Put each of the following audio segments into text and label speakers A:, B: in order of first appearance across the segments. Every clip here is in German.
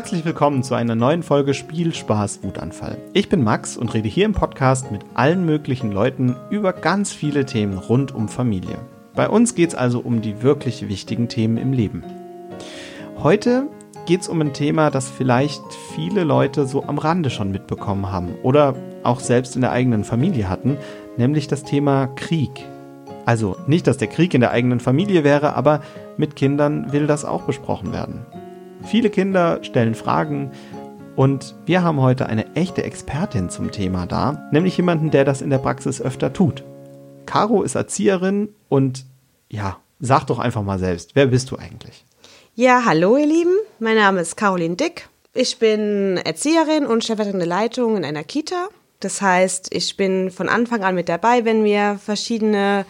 A: Herzlich willkommen zu einer neuen Folge Spiel, Spaß, Wutanfall. Ich bin Max und rede hier im Podcast mit allen möglichen Leuten über ganz viele Themen rund um Familie. Bei uns geht es also um die wirklich wichtigen Themen im Leben. Heute geht es um ein Thema, das vielleicht viele Leute so am Rande schon mitbekommen haben oder auch selbst in der eigenen Familie hatten, nämlich das Thema Krieg. Also nicht, dass der Krieg in der eigenen Familie wäre, aber mit Kindern will das auch besprochen werden. Viele Kinder stellen Fragen und wir haben heute eine echte Expertin zum Thema da, nämlich jemanden, der das in der Praxis öfter tut. Caro ist Erzieherin und ja, sag doch einfach mal selbst, wer bist du eigentlich?
B: Ja, hallo ihr Lieben, mein Name ist Caroline Dick. Ich bin Erzieherin und stellvertretende Leitung in einer Kita. Das heißt, ich bin von Anfang an mit dabei, wenn wir verschiedene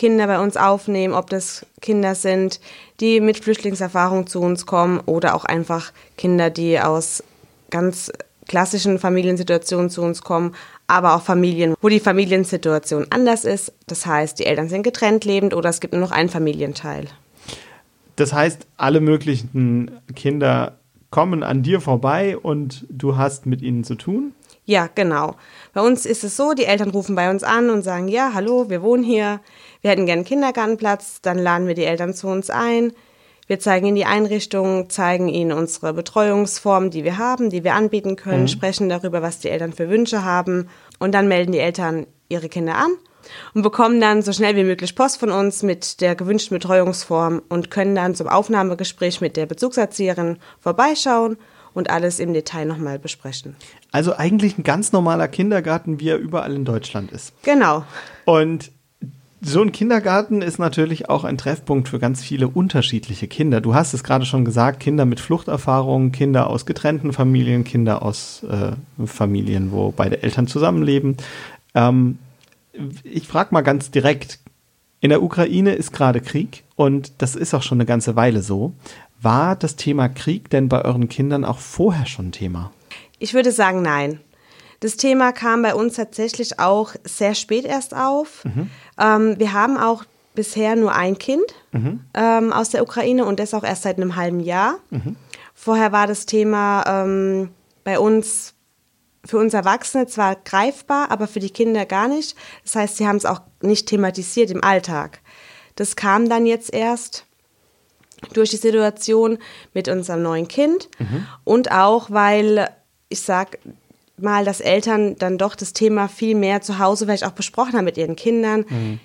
B: Kinder bei uns aufnehmen, ob das Kinder sind, die mit Flüchtlingserfahrung zu uns kommen oder auch einfach Kinder, die aus ganz klassischen Familiensituationen zu uns kommen, aber auch Familien, wo die Familiensituation anders ist. Das heißt, die Eltern sind getrennt lebend oder es gibt nur noch einen Familienteil.
A: Das heißt, alle möglichen Kinder kommen an dir vorbei und du hast mit ihnen zu tun?
B: Ja, genau. Bei uns ist es so, die Eltern rufen bei uns an und sagen, ja, hallo, wir wohnen hier, wir hätten gerne einen Kindergartenplatz, dann laden wir die Eltern zu uns ein. Wir zeigen ihnen die Einrichtung, zeigen ihnen unsere Betreuungsformen, die wir haben, die wir anbieten können, mhm. sprechen darüber, was die Eltern für Wünsche haben und dann melden die Eltern ihre Kinder an und bekommen dann so schnell wie möglich Post von uns mit der gewünschten Betreuungsform und können dann zum Aufnahmegespräch mit der Bezugserzieherin vorbeischauen und alles im Detail nochmal besprechen.
A: Also eigentlich ein ganz normaler Kindergarten, wie er überall in Deutschland ist.
B: Genau.
A: Und so ein Kindergarten ist natürlich auch ein Treffpunkt für ganz viele unterschiedliche Kinder. Du hast es gerade schon gesagt, Kinder mit Fluchterfahrungen, Kinder aus getrennten Familien, Kinder aus äh, Familien, wo beide Eltern zusammenleben. Ähm, ich frage mal ganz direkt, in der Ukraine ist gerade Krieg und das ist auch schon eine ganze Weile so. War das Thema Krieg denn bei euren Kindern auch vorher schon Thema?
B: Ich würde sagen, nein. Das Thema kam bei uns tatsächlich auch sehr spät erst auf. Mhm. Ähm, wir haben auch bisher nur ein Kind mhm. ähm, aus der Ukraine und das auch erst seit einem halben Jahr. Mhm. Vorher war das Thema ähm, bei uns für uns Erwachsene zwar greifbar, aber für die Kinder gar nicht. Das heißt, sie haben es auch nicht thematisiert im Alltag. Das kam dann jetzt erst durch die Situation mit unserem neuen Kind mhm. und auch, weil ich sage, mal, dass Eltern dann doch das Thema viel mehr zu Hause vielleicht auch besprochen haben mit ihren Kindern. Mhm.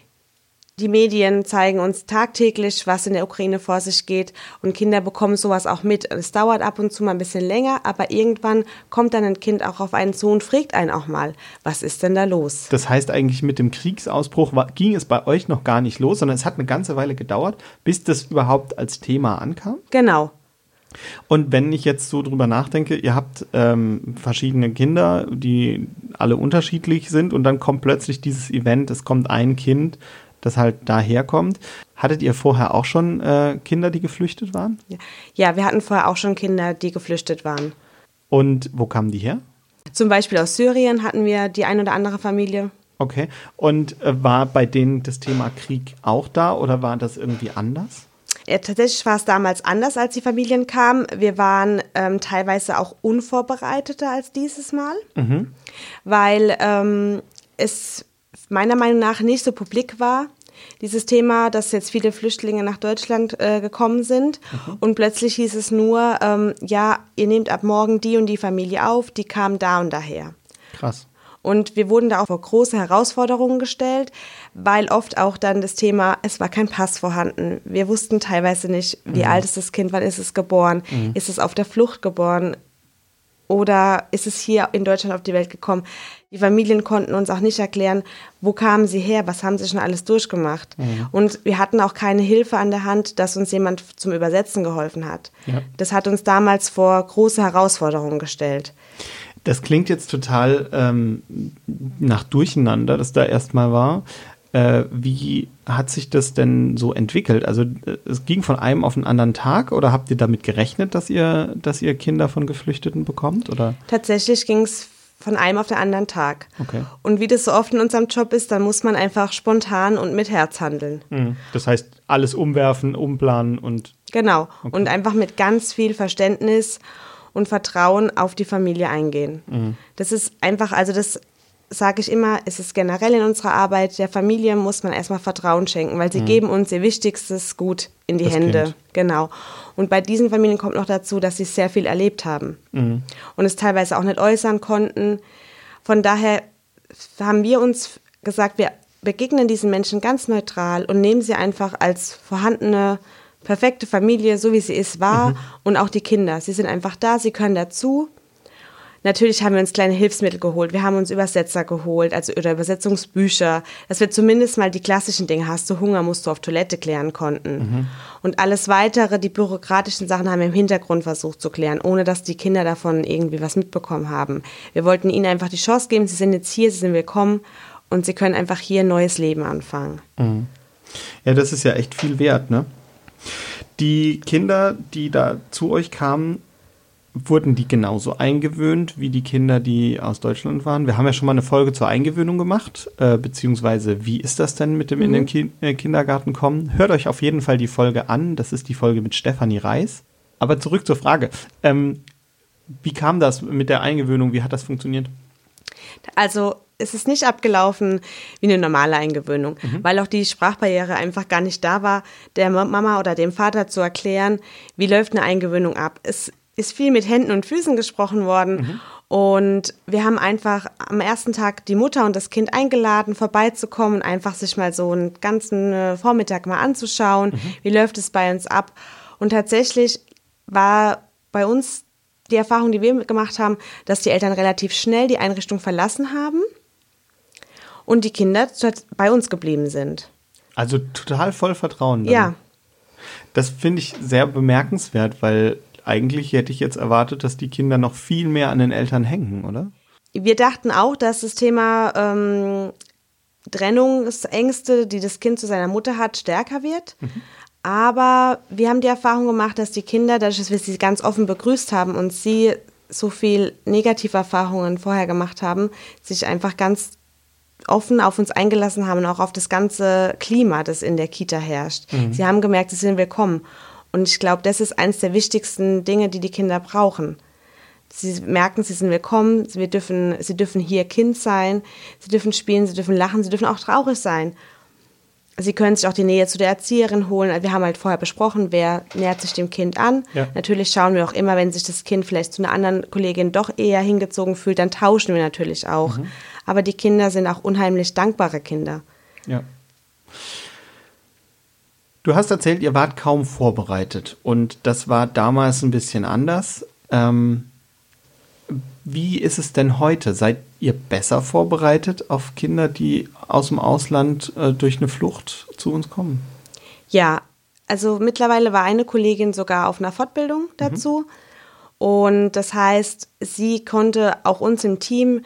B: Die Medien zeigen uns tagtäglich, was in der Ukraine vor sich geht und Kinder bekommen sowas auch mit. Es dauert ab und zu mal ein bisschen länger, aber irgendwann kommt dann ein Kind auch auf einen zu und fragt einen auch mal, was ist denn da los?
A: Das heißt eigentlich mit dem Kriegsausbruch ging es bei euch noch gar nicht los, sondern es hat eine ganze Weile gedauert, bis das überhaupt als Thema ankam?
B: Genau.
A: Und wenn ich jetzt so drüber nachdenke, ihr habt ähm, verschiedene Kinder, die alle unterschiedlich sind und dann kommt plötzlich dieses Event, es kommt ein Kind, das halt daherkommt. Hattet ihr vorher auch schon äh, Kinder, die geflüchtet waren?
B: Ja, wir hatten vorher auch schon Kinder, die geflüchtet waren.
A: Und wo kamen die her?
B: Zum Beispiel aus Syrien hatten wir die ein oder andere Familie.
A: Okay. Und äh, war bei denen das Thema Krieg auch da oder war das irgendwie anders?
B: Ja, tatsächlich war es damals anders, als die Familien kamen. Wir waren ähm, teilweise auch unvorbereiteter als dieses Mal, mhm. weil ähm, es meiner Meinung nach nicht so publik war. Dieses Thema, dass jetzt viele Flüchtlinge nach Deutschland äh, gekommen sind mhm. und plötzlich hieß es nur, ähm, ja, ihr nehmt ab morgen die und die Familie auf, die kam da und daher.
A: Krass.
B: Und wir wurden da auch vor große Herausforderungen gestellt, weil oft auch dann das Thema, es war kein Pass vorhanden. Wir wussten teilweise nicht, wie mhm. alt ist das Kind, wann ist es geboren, mhm. ist es auf der Flucht geboren oder ist es hier in Deutschland auf die Welt gekommen. Die Familien konnten uns auch nicht erklären, wo kamen sie her, was haben sie schon alles durchgemacht. Mhm. Und wir hatten auch keine Hilfe an der Hand, dass uns jemand zum Übersetzen geholfen hat. Ja. Das hat uns damals vor große Herausforderungen gestellt.
A: Das klingt jetzt total ähm, nach Durcheinander, das da erstmal war. Äh, wie hat sich das denn so entwickelt? Also äh, es ging von einem auf den anderen Tag oder habt ihr damit gerechnet, dass ihr, dass ihr Kinder von Geflüchteten bekommt? Oder?
B: Tatsächlich ging es von einem auf den anderen Tag. Okay. Und wie das so oft in unserem Job ist, dann muss man einfach spontan und mit Herz handeln.
A: Mhm. Das heißt, alles umwerfen, umplanen und.
B: Genau. Okay. Und einfach mit ganz viel Verständnis und Vertrauen auf die Familie eingehen. Mhm. Das ist einfach, also das sage ich immer, es ist generell in unserer Arbeit, der Familie muss man erstmal Vertrauen schenken, weil sie mhm. geben uns ihr wichtigstes Gut in die das Hände. Kind. Genau. Und bei diesen Familien kommt noch dazu, dass sie sehr viel erlebt haben mhm. und es teilweise auch nicht äußern konnten. Von daher haben wir uns gesagt, wir begegnen diesen Menschen ganz neutral und nehmen sie einfach als vorhandene perfekte Familie, so wie sie ist, wahr mhm. und auch die Kinder. Sie sind einfach da, sie können dazu Natürlich haben wir uns kleine Hilfsmittel geholt. Wir haben uns Übersetzer geholt, also oder Übersetzungsbücher, dass wir zumindest mal die klassischen Dinge, hast du Hunger, musst du auf Toilette klären konnten. Mhm. Und alles weitere, die bürokratischen Sachen haben wir im Hintergrund versucht zu klären, ohne dass die Kinder davon irgendwie was mitbekommen haben. Wir wollten ihnen einfach die Chance geben, sie sind jetzt hier, sie sind willkommen und sie können einfach hier ein neues Leben anfangen.
A: Mhm. Ja, das ist ja echt viel wert, ne? Die Kinder, die da zu euch kamen, wurden die genauso eingewöhnt wie die Kinder, die aus Deutschland waren? Wir haben ja schon mal eine Folge zur Eingewöhnung gemacht, äh, beziehungsweise wie ist das denn mit dem mhm. in den Ki äh, Kindergarten kommen? Hört euch auf jeden Fall die Folge an. Das ist die Folge mit Stefanie Reis. Aber zurück zur Frage. Ähm, wie kam das mit der Eingewöhnung? Wie hat das funktioniert?
B: Also es ist nicht abgelaufen wie eine normale Eingewöhnung, mhm. weil auch die Sprachbarriere einfach gar nicht da war, der Mama oder dem Vater zu erklären, wie läuft eine Eingewöhnung ab. Es ist viel mit Händen und Füßen gesprochen worden. Mhm. Und wir haben einfach am ersten Tag die Mutter und das Kind eingeladen, vorbeizukommen, einfach sich mal so einen ganzen äh, Vormittag mal anzuschauen, mhm. wie läuft es bei uns ab. Und tatsächlich war bei uns die Erfahrung, die wir gemacht haben, dass die Eltern relativ schnell die Einrichtung verlassen haben und die Kinder bei uns geblieben sind.
A: Also total voll Vertrauen.
B: Dann. Ja.
A: Das finde ich sehr bemerkenswert, weil eigentlich hätte ich jetzt erwartet, dass die Kinder noch viel mehr an den Eltern hängen, oder?
B: Wir dachten auch, dass das Thema ähm, Trennungsängste, die das Kind zu seiner Mutter hat, stärker wird. Mhm. Aber wir haben die Erfahrung gemacht, dass die Kinder, dadurch, dass wir sie ganz offen begrüßt haben und sie so viel Negativerfahrungen vorher gemacht haben, sich einfach ganz offen auf uns eingelassen haben und auch auf das ganze Klima, das in der Kita herrscht. Mhm. Sie haben gemerkt, sie sind willkommen. Und ich glaube, das ist eines der wichtigsten Dinge, die die Kinder brauchen. Sie merken, sie sind willkommen, wir dürfen, sie dürfen hier Kind sein, sie dürfen spielen, sie dürfen lachen, sie dürfen auch traurig sein. Sie können sich auch die Nähe zu der Erzieherin holen. Wir haben halt vorher besprochen, wer nähert sich dem Kind an. Ja. Natürlich schauen wir auch immer, wenn sich das Kind vielleicht zu einer anderen Kollegin doch eher hingezogen fühlt, dann tauschen wir natürlich auch. Mhm. Aber die Kinder sind auch unheimlich dankbare Kinder.
A: Ja. Du hast erzählt, ihr wart kaum vorbereitet und das war damals ein bisschen anders. Ähm, wie ist es denn heute? Seid ihr besser vorbereitet auf Kinder, die aus dem Ausland äh, durch eine Flucht zu uns kommen?
B: Ja, also mittlerweile war eine Kollegin sogar auf einer Fortbildung dazu. Mhm. Und das heißt, sie konnte auch uns im Team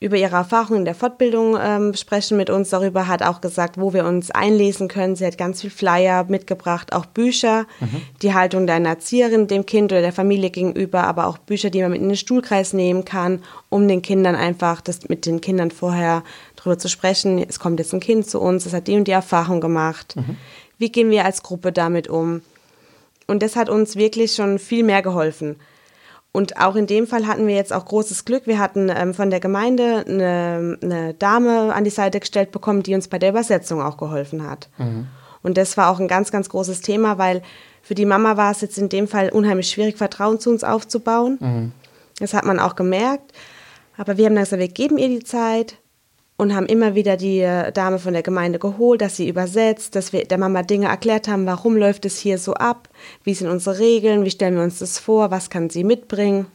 B: über ihre Erfahrungen in der Fortbildung ähm, sprechen mit uns darüber, hat auch gesagt, wo wir uns einlesen können. Sie hat ganz viel Flyer mitgebracht, auch Bücher, mhm. die Haltung deiner Erzieherin dem Kind oder der Familie gegenüber, aber auch Bücher, die man mit in den Stuhlkreis nehmen kann, um den Kindern einfach das mit den Kindern vorher darüber zu sprechen. Es kommt jetzt ein Kind zu uns, es hat die und die Erfahrung gemacht. Mhm. Wie gehen wir als Gruppe damit um? Und das hat uns wirklich schon viel mehr geholfen. Und auch in dem Fall hatten wir jetzt auch großes Glück. Wir hatten ähm, von der Gemeinde eine, eine, Dame an die Seite gestellt bekommen, die uns bei der Übersetzung auch geholfen hat. Mhm. Und das war auch ein ganz, ganz großes Thema, weil für die Mama war es jetzt in dem Fall unheimlich schwierig, Vertrauen zu uns aufzubauen. Mhm. Das hat man auch gemerkt. Aber wir haben dann gesagt, wir geben ihr die Zeit und haben immer wieder die äh, Dame von der Gemeinde geholt, dass sie übersetzt, dass wir der Mama Dinge erklärt haben, warum läuft es hier so ab, wie sind unsere Regeln, wie stellen wir uns das vor, was kann sie mitbringen.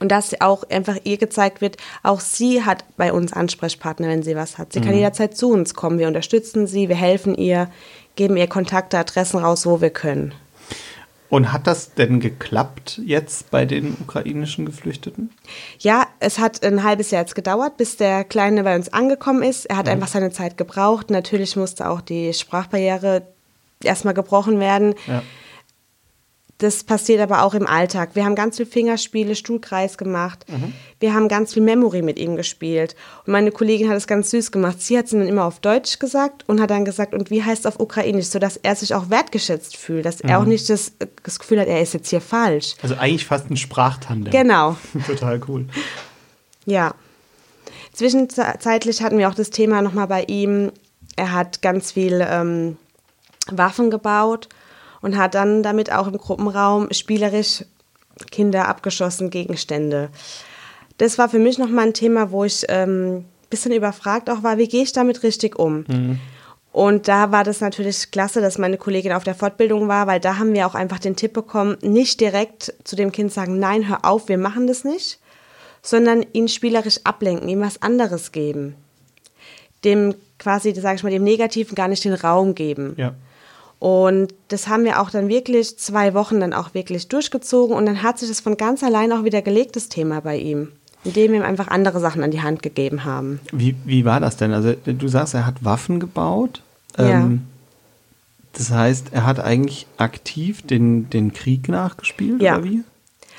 B: Und dass auch einfach ihr gezeigt wird, auch sie hat bei uns Ansprechpartner, wenn sie was hat. Sie mhm. kann jederzeit zu uns kommen. Wir unterstützen sie, wir helfen ihr, geben ihr Kontakte, Adressen raus, wo wir können.
A: Und hat das denn geklappt jetzt bei den ukrainischen Geflüchteten?
B: Ja, es hat ein halbes Jahr jetzt gedauert, bis der Kleine bei uns angekommen ist. Er hat mhm. einfach seine Zeit gebraucht. Natürlich musste auch die Sprachbarriere erstmal gebrochen werden. Ja. Das passiert aber auch im Alltag. Wir haben ganz viel Fingerspiele, Stuhlkreis gemacht. Mhm. Wir haben ganz viel Memory mit ihm gespielt. Und meine Kollegin hat es ganz süß gemacht. Sie hat es dann immer auf Deutsch gesagt und hat dann gesagt, und wie heißt es auf Ukrainisch, sodass er sich auch wertgeschätzt fühlt, dass mhm. er auch nicht das, das, Gefühl hat, er ist jetzt hier falsch.
A: Also eigentlich fast ein Sprachtandem.
B: Genau.
A: Total cool.
B: Ja. Zwischenzeitlich hatten wir auch das Thema nochmal bei ihm. Er hat ganz viel ähm, Waffen gebaut und hat dann damit auch im Gruppenraum spielerisch Kinder abgeschossen, Gegenstände. Das war für mich nochmal ein Thema, wo ich ein ähm, bisschen überfragt auch war, wie gehe ich damit richtig um? Mhm. Und da war das natürlich klasse, dass meine Kollegin auf der Fortbildung war, weil da haben wir auch einfach den Tipp bekommen, nicht direkt zu dem Kind sagen, nein, hör auf, wir machen das nicht, sondern ihn spielerisch ablenken, ihm was anderes geben. Dem quasi, sage ich mal, dem Negativen gar nicht den Raum geben. Ja. Und das haben wir auch dann wirklich zwei Wochen dann auch wirklich durchgezogen und dann hat sich das von ganz allein auch wieder gelegt, das Thema bei ihm, indem wir ihm einfach andere Sachen an die Hand gegeben haben.
A: Wie, wie war das denn? Also du sagst, er hat Waffen gebaut. Ja. Ähm, das heißt, er hat eigentlich aktiv den, den Krieg nachgespielt ja. oder wie?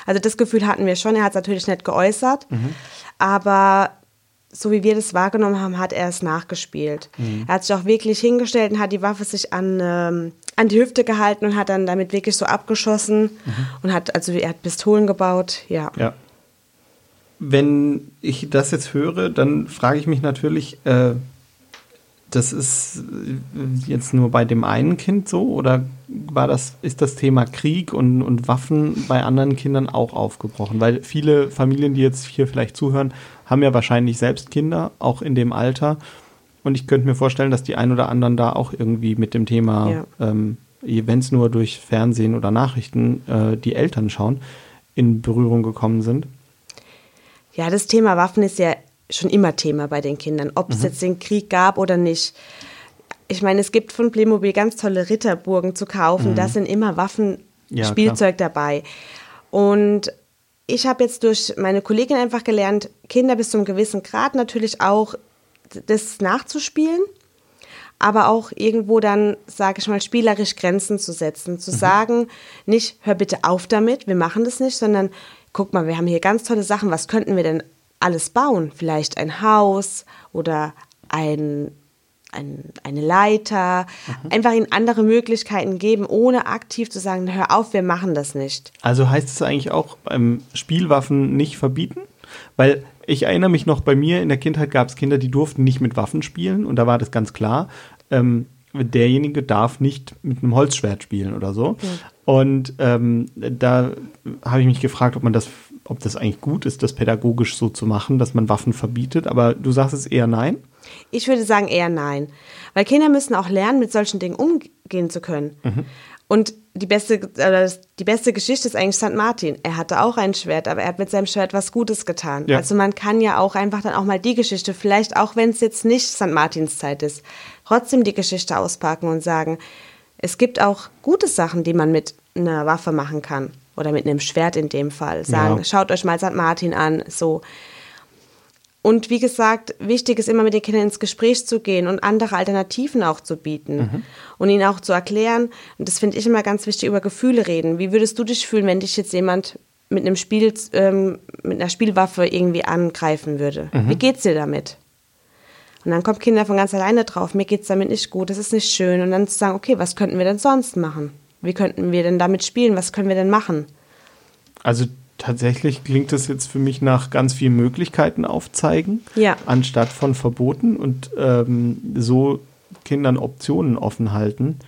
B: Also das Gefühl hatten wir schon, er hat es natürlich nicht geäußert, mhm. aber so wie wir das wahrgenommen haben, hat er es nachgespielt. Mhm. Er hat sich auch wirklich hingestellt und hat die Waffe sich an, ähm, an die Hüfte gehalten und hat dann damit wirklich so abgeschossen mhm. und hat, also er hat Pistolen gebaut, ja.
A: Ja. Wenn ich das jetzt höre, dann frage ich mich natürlich, äh, das ist jetzt nur bei dem einen Kind so oder war das, ist das Thema Krieg und, und Waffen bei anderen Kindern auch aufgebrochen? Weil viele Familien, die jetzt hier vielleicht zuhören, haben ja wahrscheinlich selbst Kinder, auch in dem Alter. Und ich könnte mir vorstellen, dass die ein oder anderen da auch irgendwie mit dem Thema, ja. ähm, wenn es nur durch Fernsehen oder Nachrichten äh, die Eltern schauen, in Berührung gekommen sind.
B: Ja, das Thema Waffen ist ja schon immer Thema bei den Kindern, ob mhm. es jetzt den Krieg gab oder nicht. Ich meine, es gibt von Playmobil ganz tolle Ritterburgen zu kaufen, mhm. da sind immer Waffen, ja, Spielzeug klar. dabei. Und ich habe jetzt durch meine Kollegin einfach gelernt, Kinder bis zu einem gewissen Grad natürlich auch das nachzuspielen, aber auch irgendwo dann, sage ich mal, spielerisch Grenzen zu setzen, zu mhm. sagen, nicht, hör bitte auf damit, wir machen das nicht, sondern guck mal, wir haben hier ganz tolle Sachen, was könnten wir denn alles bauen. Vielleicht ein Haus oder ein, ein, eine Leiter. Mhm. Einfach ihnen andere Möglichkeiten geben, ohne aktiv zu sagen, hör auf, wir machen das nicht.
A: Also heißt es eigentlich auch beim Spielwaffen nicht verbieten? Weil ich erinnere mich noch, bei mir in der Kindheit gab es Kinder, die durften nicht mit Waffen spielen und da war das ganz klar. Ähm, derjenige darf nicht mit einem Holzschwert spielen oder so. Mhm. Und ähm, da habe ich mich gefragt, ob man das ob das eigentlich gut ist, das pädagogisch so zu machen, dass man Waffen verbietet. Aber du sagst es eher nein?
B: Ich würde sagen eher nein. Weil Kinder müssen auch lernen, mit solchen Dingen umgehen zu können. Mhm. Und die beste, die beste Geschichte ist eigentlich St. Martin. Er hatte auch ein Schwert, aber er hat mit seinem Schwert was Gutes getan. Ja. Also man kann ja auch einfach dann auch mal die Geschichte, vielleicht auch wenn es jetzt nicht St. Martins Zeit ist, trotzdem die Geschichte auspacken und sagen, es gibt auch gute Sachen, die man mit einer Waffe machen kann oder mit einem Schwert in dem Fall sagen, ja. schaut euch mal St. Martin an, so. Und wie gesagt, wichtig ist immer mit den Kindern ins Gespräch zu gehen und andere Alternativen auch zu bieten mhm. und ihnen auch zu erklären. Und das finde ich immer ganz wichtig, über Gefühle reden. Wie würdest du dich fühlen, wenn dich jetzt jemand mit einem Spiel, ähm, mit einer Spielwaffe irgendwie angreifen würde? Mhm. Wie geht's dir damit? Und dann kommen Kinder von ganz alleine drauf, mir geht's damit nicht gut, das ist nicht schön. Und dann zu sagen, okay, was könnten wir denn sonst machen? Wie könnten wir denn damit spielen? Was können wir denn machen?
A: Also tatsächlich klingt das jetzt für mich nach ganz vielen Möglichkeiten aufzeigen,
B: ja.
A: anstatt von Verboten und ähm, so Kindern Optionen offen halten.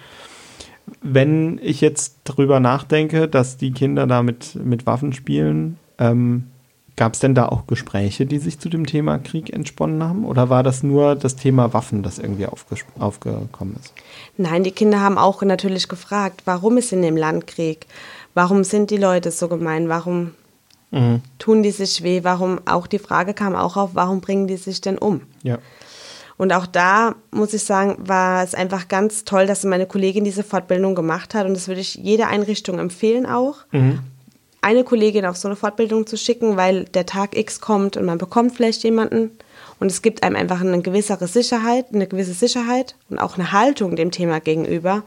A: Wenn ich jetzt darüber nachdenke, dass die Kinder da mit, mit Waffen spielen, ähm, Gab es denn da auch Gespräche, die sich zu dem Thema Krieg entsponnen haben? Oder war das nur das Thema Waffen, das irgendwie aufgekommen ist?
B: Nein, die Kinder haben auch natürlich gefragt, warum ist in dem Land Krieg? Warum sind die Leute so gemein? Warum mhm. tun die sich weh? Warum, auch die Frage kam auch auf, warum bringen die sich denn um?
A: Ja.
B: Und auch da muss ich sagen, war es einfach ganz toll, dass meine Kollegin diese Fortbildung gemacht hat. Und das würde ich jeder Einrichtung empfehlen auch. Mhm eine Kollegin auf so eine Fortbildung zu schicken, weil der Tag X kommt und man bekommt vielleicht jemanden und es gibt einem einfach eine gewissere Sicherheit, eine gewisse Sicherheit und auch eine Haltung dem Thema gegenüber,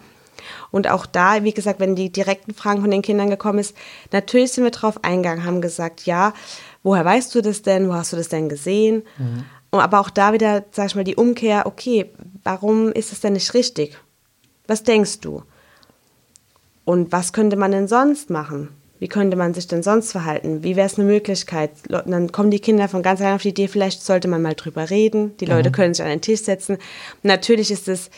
B: Und auch da, wie gesagt, wenn die direkten Fragen von den Kindern gekommen ist, natürlich sind wir drauf eingegangen, haben gesagt, ja, woher weißt du das denn? Wo hast du das denn gesehen? Mhm. Aber auch da wieder, sag ich mal, die Umkehr, okay, warum ist es denn nicht richtig? Was denkst du? Und was könnte man denn sonst machen? Wie könnte man sich denn sonst verhalten? Wie wäre es eine Möglichkeit? Und dann kommen die Kinder von ganz allein auf die Idee, vielleicht sollte man mal drüber reden. Die Leute mhm. können sich an den Tisch setzen. Natürlich ist es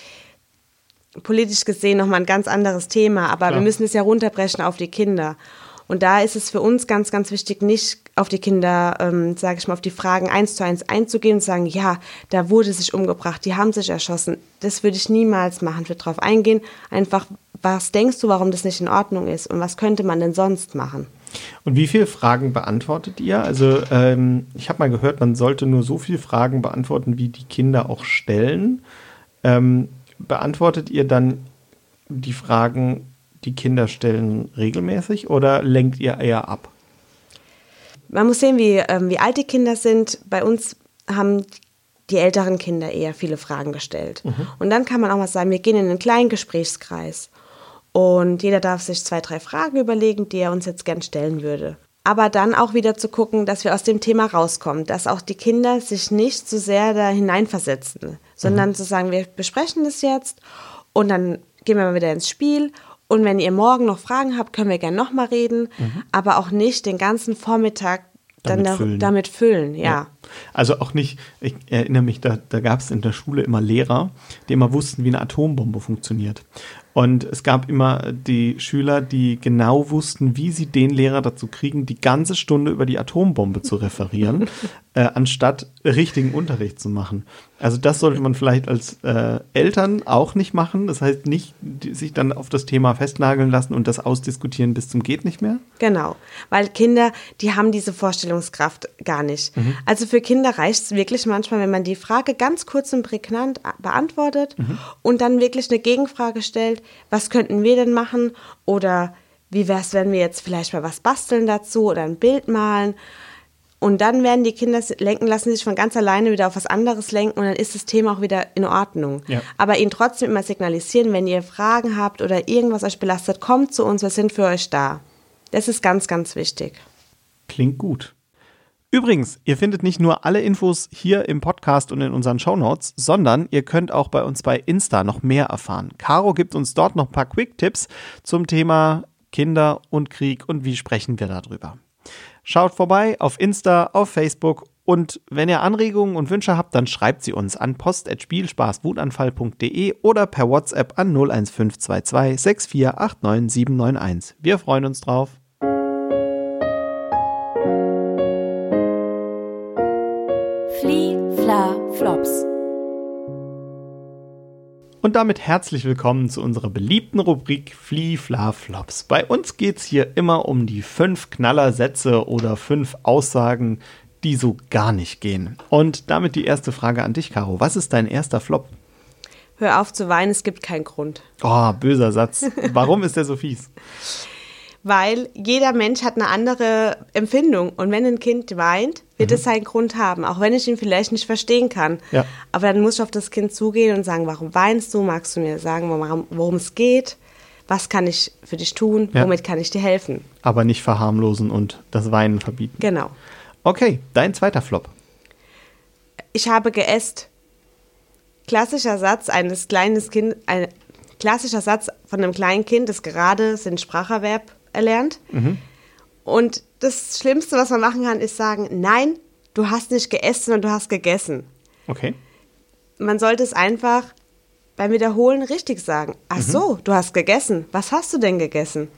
B: politisch gesehen nochmal ein ganz anderes Thema, aber Klar. wir müssen es ja runterbrechen auf die Kinder. Und da ist es für uns ganz, ganz wichtig, nicht auf die Kinder, ähm, sage ich mal, auf die Fragen eins zu eins einzugehen und sagen, ja, da wurde sich umgebracht, die haben sich erschossen. Das würde ich niemals machen. Ich würde darauf eingehen, einfach, was denkst du, warum das nicht in Ordnung ist und was könnte man denn sonst machen?
A: Und wie viele Fragen beantwortet ihr? Also ähm, ich habe mal gehört, man sollte nur so viele Fragen beantworten, wie die Kinder auch stellen. Ähm, beantwortet ihr dann die Fragen die Kinder stellen regelmäßig oder lenkt ihr eher ab?
B: Man muss sehen, wie, ähm, wie alt die Kinder sind. Bei uns haben die älteren Kinder eher viele Fragen gestellt. Mhm. Und dann kann man auch mal sagen, wir gehen in einen kleinen Gesprächskreis. Und jeder darf sich zwei, drei Fragen überlegen, die er uns jetzt gern stellen würde. Aber dann auch wieder zu gucken, dass wir aus dem Thema rauskommen, dass auch die Kinder sich nicht zu so sehr da hineinversetzen, sondern mhm. zu sagen, wir besprechen das jetzt und dann gehen wir mal wieder ins Spiel und wenn ihr morgen noch Fragen habt, können wir gerne nochmal reden, mhm. aber auch nicht den ganzen Vormittag damit dann füllen. damit füllen, ja. ja.
A: Also auch nicht, ich erinnere mich, da, da gab es in der Schule immer Lehrer, die immer wussten, wie eine Atombombe funktioniert. Und es gab immer die Schüler, die genau wussten, wie sie den Lehrer dazu kriegen, die ganze Stunde über die Atombombe zu referieren, äh, anstatt richtigen Unterricht zu machen. Also das sollte man vielleicht als äh, Eltern auch nicht machen. Das heißt nicht die, sich dann auf das Thema festnageln lassen und das ausdiskutieren bis zum geht nicht mehr.
B: Genau, weil Kinder, die haben diese Vorstellungskraft gar nicht. Mhm. Also für Kinder reicht es wirklich manchmal, wenn man die Frage ganz kurz und prägnant beantwortet mhm. und dann wirklich eine Gegenfrage stellt, was könnten wir denn machen oder wie wäre es, wenn wir jetzt vielleicht mal was basteln dazu oder ein Bild malen und dann werden die Kinder lenken, lassen sich von ganz alleine wieder auf was anderes lenken und dann ist das Thema auch wieder in Ordnung. Ja. Aber ihnen trotzdem immer signalisieren, wenn ihr Fragen habt oder irgendwas euch belastet, kommt zu uns, wir sind für euch da. Das ist ganz, ganz wichtig.
A: Klingt gut. Übrigens, ihr findet nicht nur alle Infos hier im Podcast und in unseren Shownotes, sondern ihr könnt auch bei uns bei Insta noch mehr erfahren. Caro gibt uns dort noch ein paar Quick-Tipps zum Thema Kinder und Krieg und wie sprechen wir darüber. Schaut vorbei auf Insta, auf Facebook und wenn ihr Anregungen und Wünsche habt, dann schreibt sie uns an post.spielspaßwutanfall.de oder per WhatsApp an 01522 6489791. Wir freuen uns drauf. Und damit herzlich willkommen zu unserer beliebten Rubrik Flee, Fla, Flops. Bei uns geht es hier immer um die fünf Knallersätze oder fünf Aussagen, die so gar nicht gehen. Und damit die erste Frage an dich, Caro. Was ist dein erster Flop?
B: Hör auf zu weinen, es gibt keinen Grund.
A: Oh, böser Satz. Warum ist der so fies?
B: weil jeder Mensch hat eine andere Empfindung. Und wenn ein Kind weint, wird mhm. es seinen Grund haben, auch wenn ich ihn vielleicht nicht verstehen kann. Ja. Aber dann muss ich auf das Kind zugehen und sagen, warum weinst du? Magst du mir sagen, worum es geht? Was kann ich für dich tun? Ja. Womit kann ich dir helfen?
A: Aber nicht verharmlosen und das Weinen verbieten.
B: Genau.
A: Okay, dein zweiter Flop.
B: Ich habe geäst. Klassischer Satz eines kleinen Kindes, ein klassischer Satz von einem kleinen Kind, das gerade den Spracherwerb erlernt. Mhm. Und das Schlimmste, was man machen kann, ist sagen, nein, du hast nicht gegessen, sondern du hast gegessen.
A: Okay.
B: Man sollte es einfach beim Wiederholen richtig sagen. Ach mhm. so, du hast gegessen. Was hast du denn gegessen?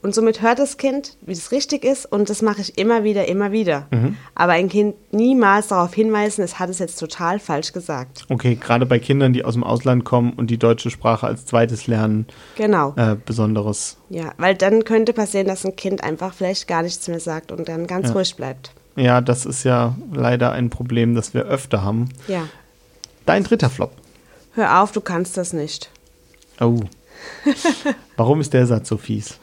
B: Und somit hört das Kind, wie es richtig ist, und das mache ich immer wieder, immer wieder. Mhm. Aber ein Kind niemals darauf hinweisen, es hat es jetzt total falsch gesagt.
A: Okay, gerade bei Kindern, die aus dem Ausland kommen und die deutsche Sprache als zweites lernen.
B: Genau.
A: Äh, Besonderes.
B: Ja, weil dann könnte passieren, dass ein Kind einfach vielleicht gar nichts mehr sagt und dann ganz ja. ruhig bleibt.
A: Ja, das ist ja leider ein Problem, das wir öfter haben.
B: Ja.
A: Dein dritter Flop.
B: Hör auf, du kannst das nicht.
A: Oh. Warum ist der Satz so fies?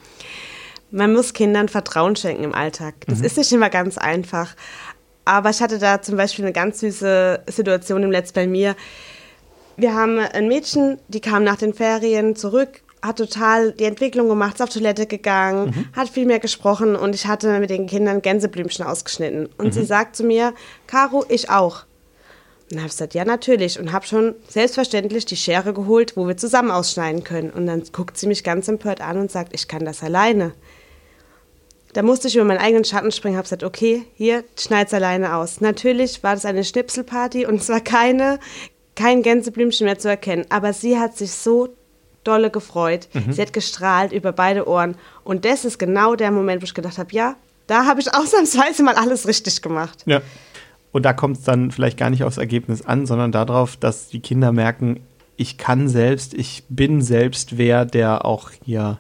B: Man muss Kindern Vertrauen schenken im Alltag. Das mhm. ist nicht immer ganz einfach. Aber ich hatte da zum Beispiel eine ganz süße Situation im Letzt bei mir. Wir haben ein Mädchen, die kam nach den Ferien zurück, hat total die Entwicklung gemacht, ist auf Toilette gegangen, mhm. hat viel mehr gesprochen und ich hatte mit den Kindern Gänseblümchen ausgeschnitten. Und mhm. sie sagt zu mir, Caro, ich auch. Und habe ich gesagt, ja, natürlich. Und habe schon selbstverständlich die Schere geholt, wo wir zusammen ausschneiden können. Und dann guckt sie mich ganz empört an und sagt, ich kann das alleine. Da musste ich über meinen eigenen Schatten springen, habe gesagt, okay, hier, schneid's alleine aus. Natürlich war das eine Schnipselparty und es war keine, kein Gänseblümchen mehr zu erkennen. Aber sie hat sich so dolle gefreut. Mhm. Sie hat gestrahlt über beide Ohren. Und das ist genau der Moment, wo ich gedacht habe, ja, da habe ich ausnahmsweise mal alles richtig gemacht.
A: Ja. Und da kommt es dann vielleicht gar nicht aufs Ergebnis an, sondern darauf, dass die Kinder merken, ich kann selbst, ich bin selbst wer, der auch hier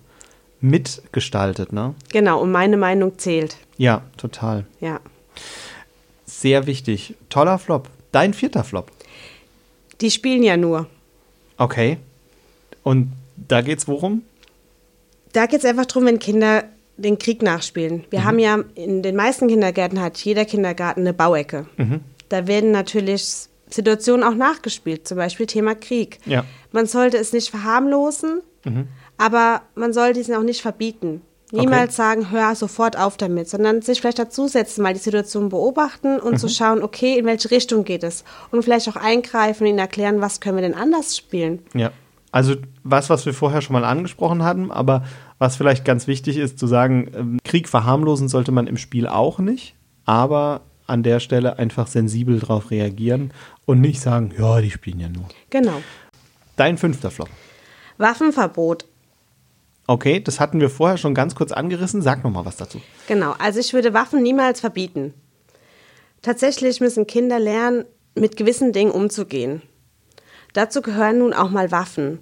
A: mitgestaltet, ne?
B: Genau, und meine Meinung zählt.
A: Ja, total.
B: Ja.
A: Sehr wichtig. Toller Flop. Dein vierter Flop.
B: Die spielen ja nur.
A: Okay. Und da geht's worum?
B: Da geht es einfach darum, wenn Kinder den Krieg nachspielen. Wir mhm. haben ja in den meisten Kindergärten hat jeder Kindergarten eine Bauecke. Mhm. Da werden natürlich Situationen auch nachgespielt, zum Beispiel Thema Krieg.
A: Ja.
B: Man sollte es nicht verharmlosen, mhm. Aber man sollte es auch nicht verbieten. Niemals okay. sagen, hör sofort auf damit, sondern sich vielleicht dazusetzen, mal die Situation beobachten und mhm. zu schauen, okay, in welche Richtung geht es? Und vielleicht auch eingreifen und ihnen erklären, was können wir denn anders spielen.
A: Ja. Also was, was wir vorher schon mal angesprochen hatten, aber was vielleicht ganz wichtig ist zu sagen, ähm, Krieg verharmlosen sollte man im Spiel auch nicht, aber an der Stelle einfach sensibel drauf reagieren und nicht sagen, ja, die spielen ja nur.
B: Genau.
A: Dein fünfter Flop.
B: Waffenverbot.
A: Okay, das hatten wir vorher schon ganz kurz angerissen. Sag noch mal was dazu.
B: Genau, also ich würde Waffen niemals verbieten. Tatsächlich müssen Kinder lernen, mit gewissen Dingen umzugehen. Dazu gehören nun auch mal Waffen.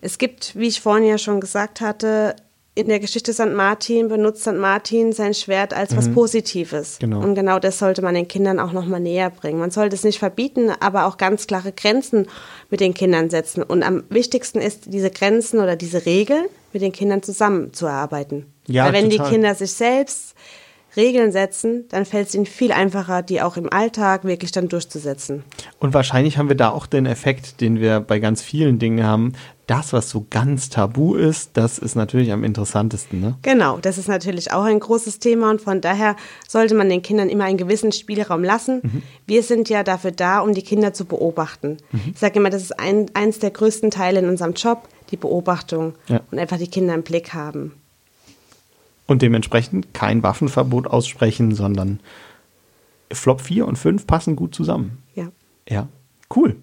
B: Es gibt, wie ich vorhin ja schon gesagt hatte, in der Geschichte St. Martin benutzt St. Martin sein Schwert als mhm. was Positives. Genau. Und genau das sollte man den Kindern auch nochmal näher bringen. Man sollte es nicht verbieten, aber auch ganz klare Grenzen mit den Kindern setzen. Und am wichtigsten ist, diese Grenzen oder diese Regeln mit den Kindern zusammenzuarbeiten. Ja, Weil wenn total. die Kinder sich selbst Regeln setzen, dann fällt es ihnen viel einfacher, die auch im Alltag wirklich dann durchzusetzen.
A: Und wahrscheinlich haben wir da auch den Effekt, den wir bei ganz vielen Dingen haben. Das, was so ganz tabu ist, das ist natürlich am interessantesten. Ne?
B: Genau, das ist natürlich auch ein großes Thema und von daher sollte man den Kindern immer einen gewissen Spielraum lassen. Mhm. Wir sind ja dafür da, um die Kinder zu beobachten. Mhm. Ich sage immer, das ist ein, eins der größten Teile in unserem Job, die Beobachtung ja. und einfach die Kinder im Blick haben
A: und dementsprechend kein Waffenverbot aussprechen, sondern Flop 4 und 5 passen gut zusammen.
B: Ja.
A: Ja, cool.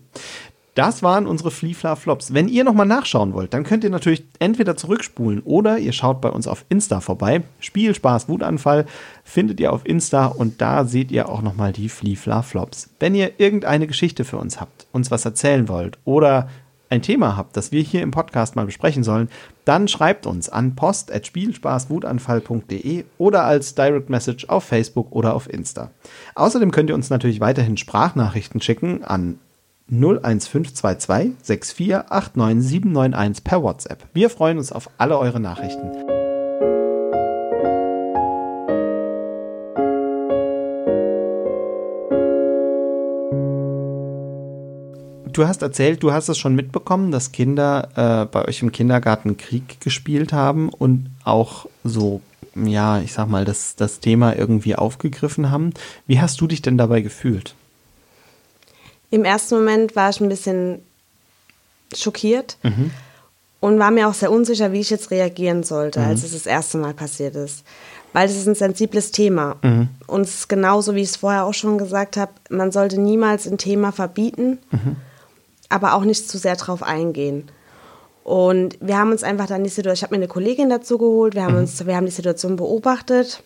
A: Das waren unsere Fliefla Flops. Wenn ihr nochmal nachschauen wollt, dann könnt ihr natürlich entweder zurückspulen oder ihr schaut bei uns auf Insta vorbei. Spiel, Spaß, Wutanfall findet ihr auf Insta und da seht ihr auch nochmal die Fliefla Flops. Wenn ihr irgendeine Geschichte für uns habt, uns was erzählen wollt oder ein Thema habt, das wir hier im Podcast mal besprechen sollen, dann schreibt uns an post.spielspaßwutanfall.de oder als Direct Message auf Facebook oder auf Insta. Außerdem könnt ihr uns natürlich weiterhin Sprachnachrichten schicken an 01522 6489791 per WhatsApp. Wir freuen uns auf alle eure Nachrichten. Du hast erzählt, du hast es schon mitbekommen, dass Kinder äh, bei euch im Kindergarten Krieg gespielt haben und auch so, ja, ich sag mal, das, das Thema irgendwie aufgegriffen haben. Wie hast du dich denn dabei gefühlt?
B: Im ersten Moment war ich ein bisschen schockiert mhm. und war mir auch sehr unsicher, wie ich jetzt reagieren sollte, mhm. als es das erste Mal passiert ist. Weil es ist ein sensibles Thema. Mhm. Und es ist genauso, wie ich es vorher auch schon gesagt habe, man sollte niemals ein Thema verbieten. Mhm aber auch nicht zu sehr drauf eingehen. Und wir haben uns einfach dann die Situation, ich habe mir eine Kollegin dazu geholt, wir haben, mhm. uns, wir haben die Situation beobachtet.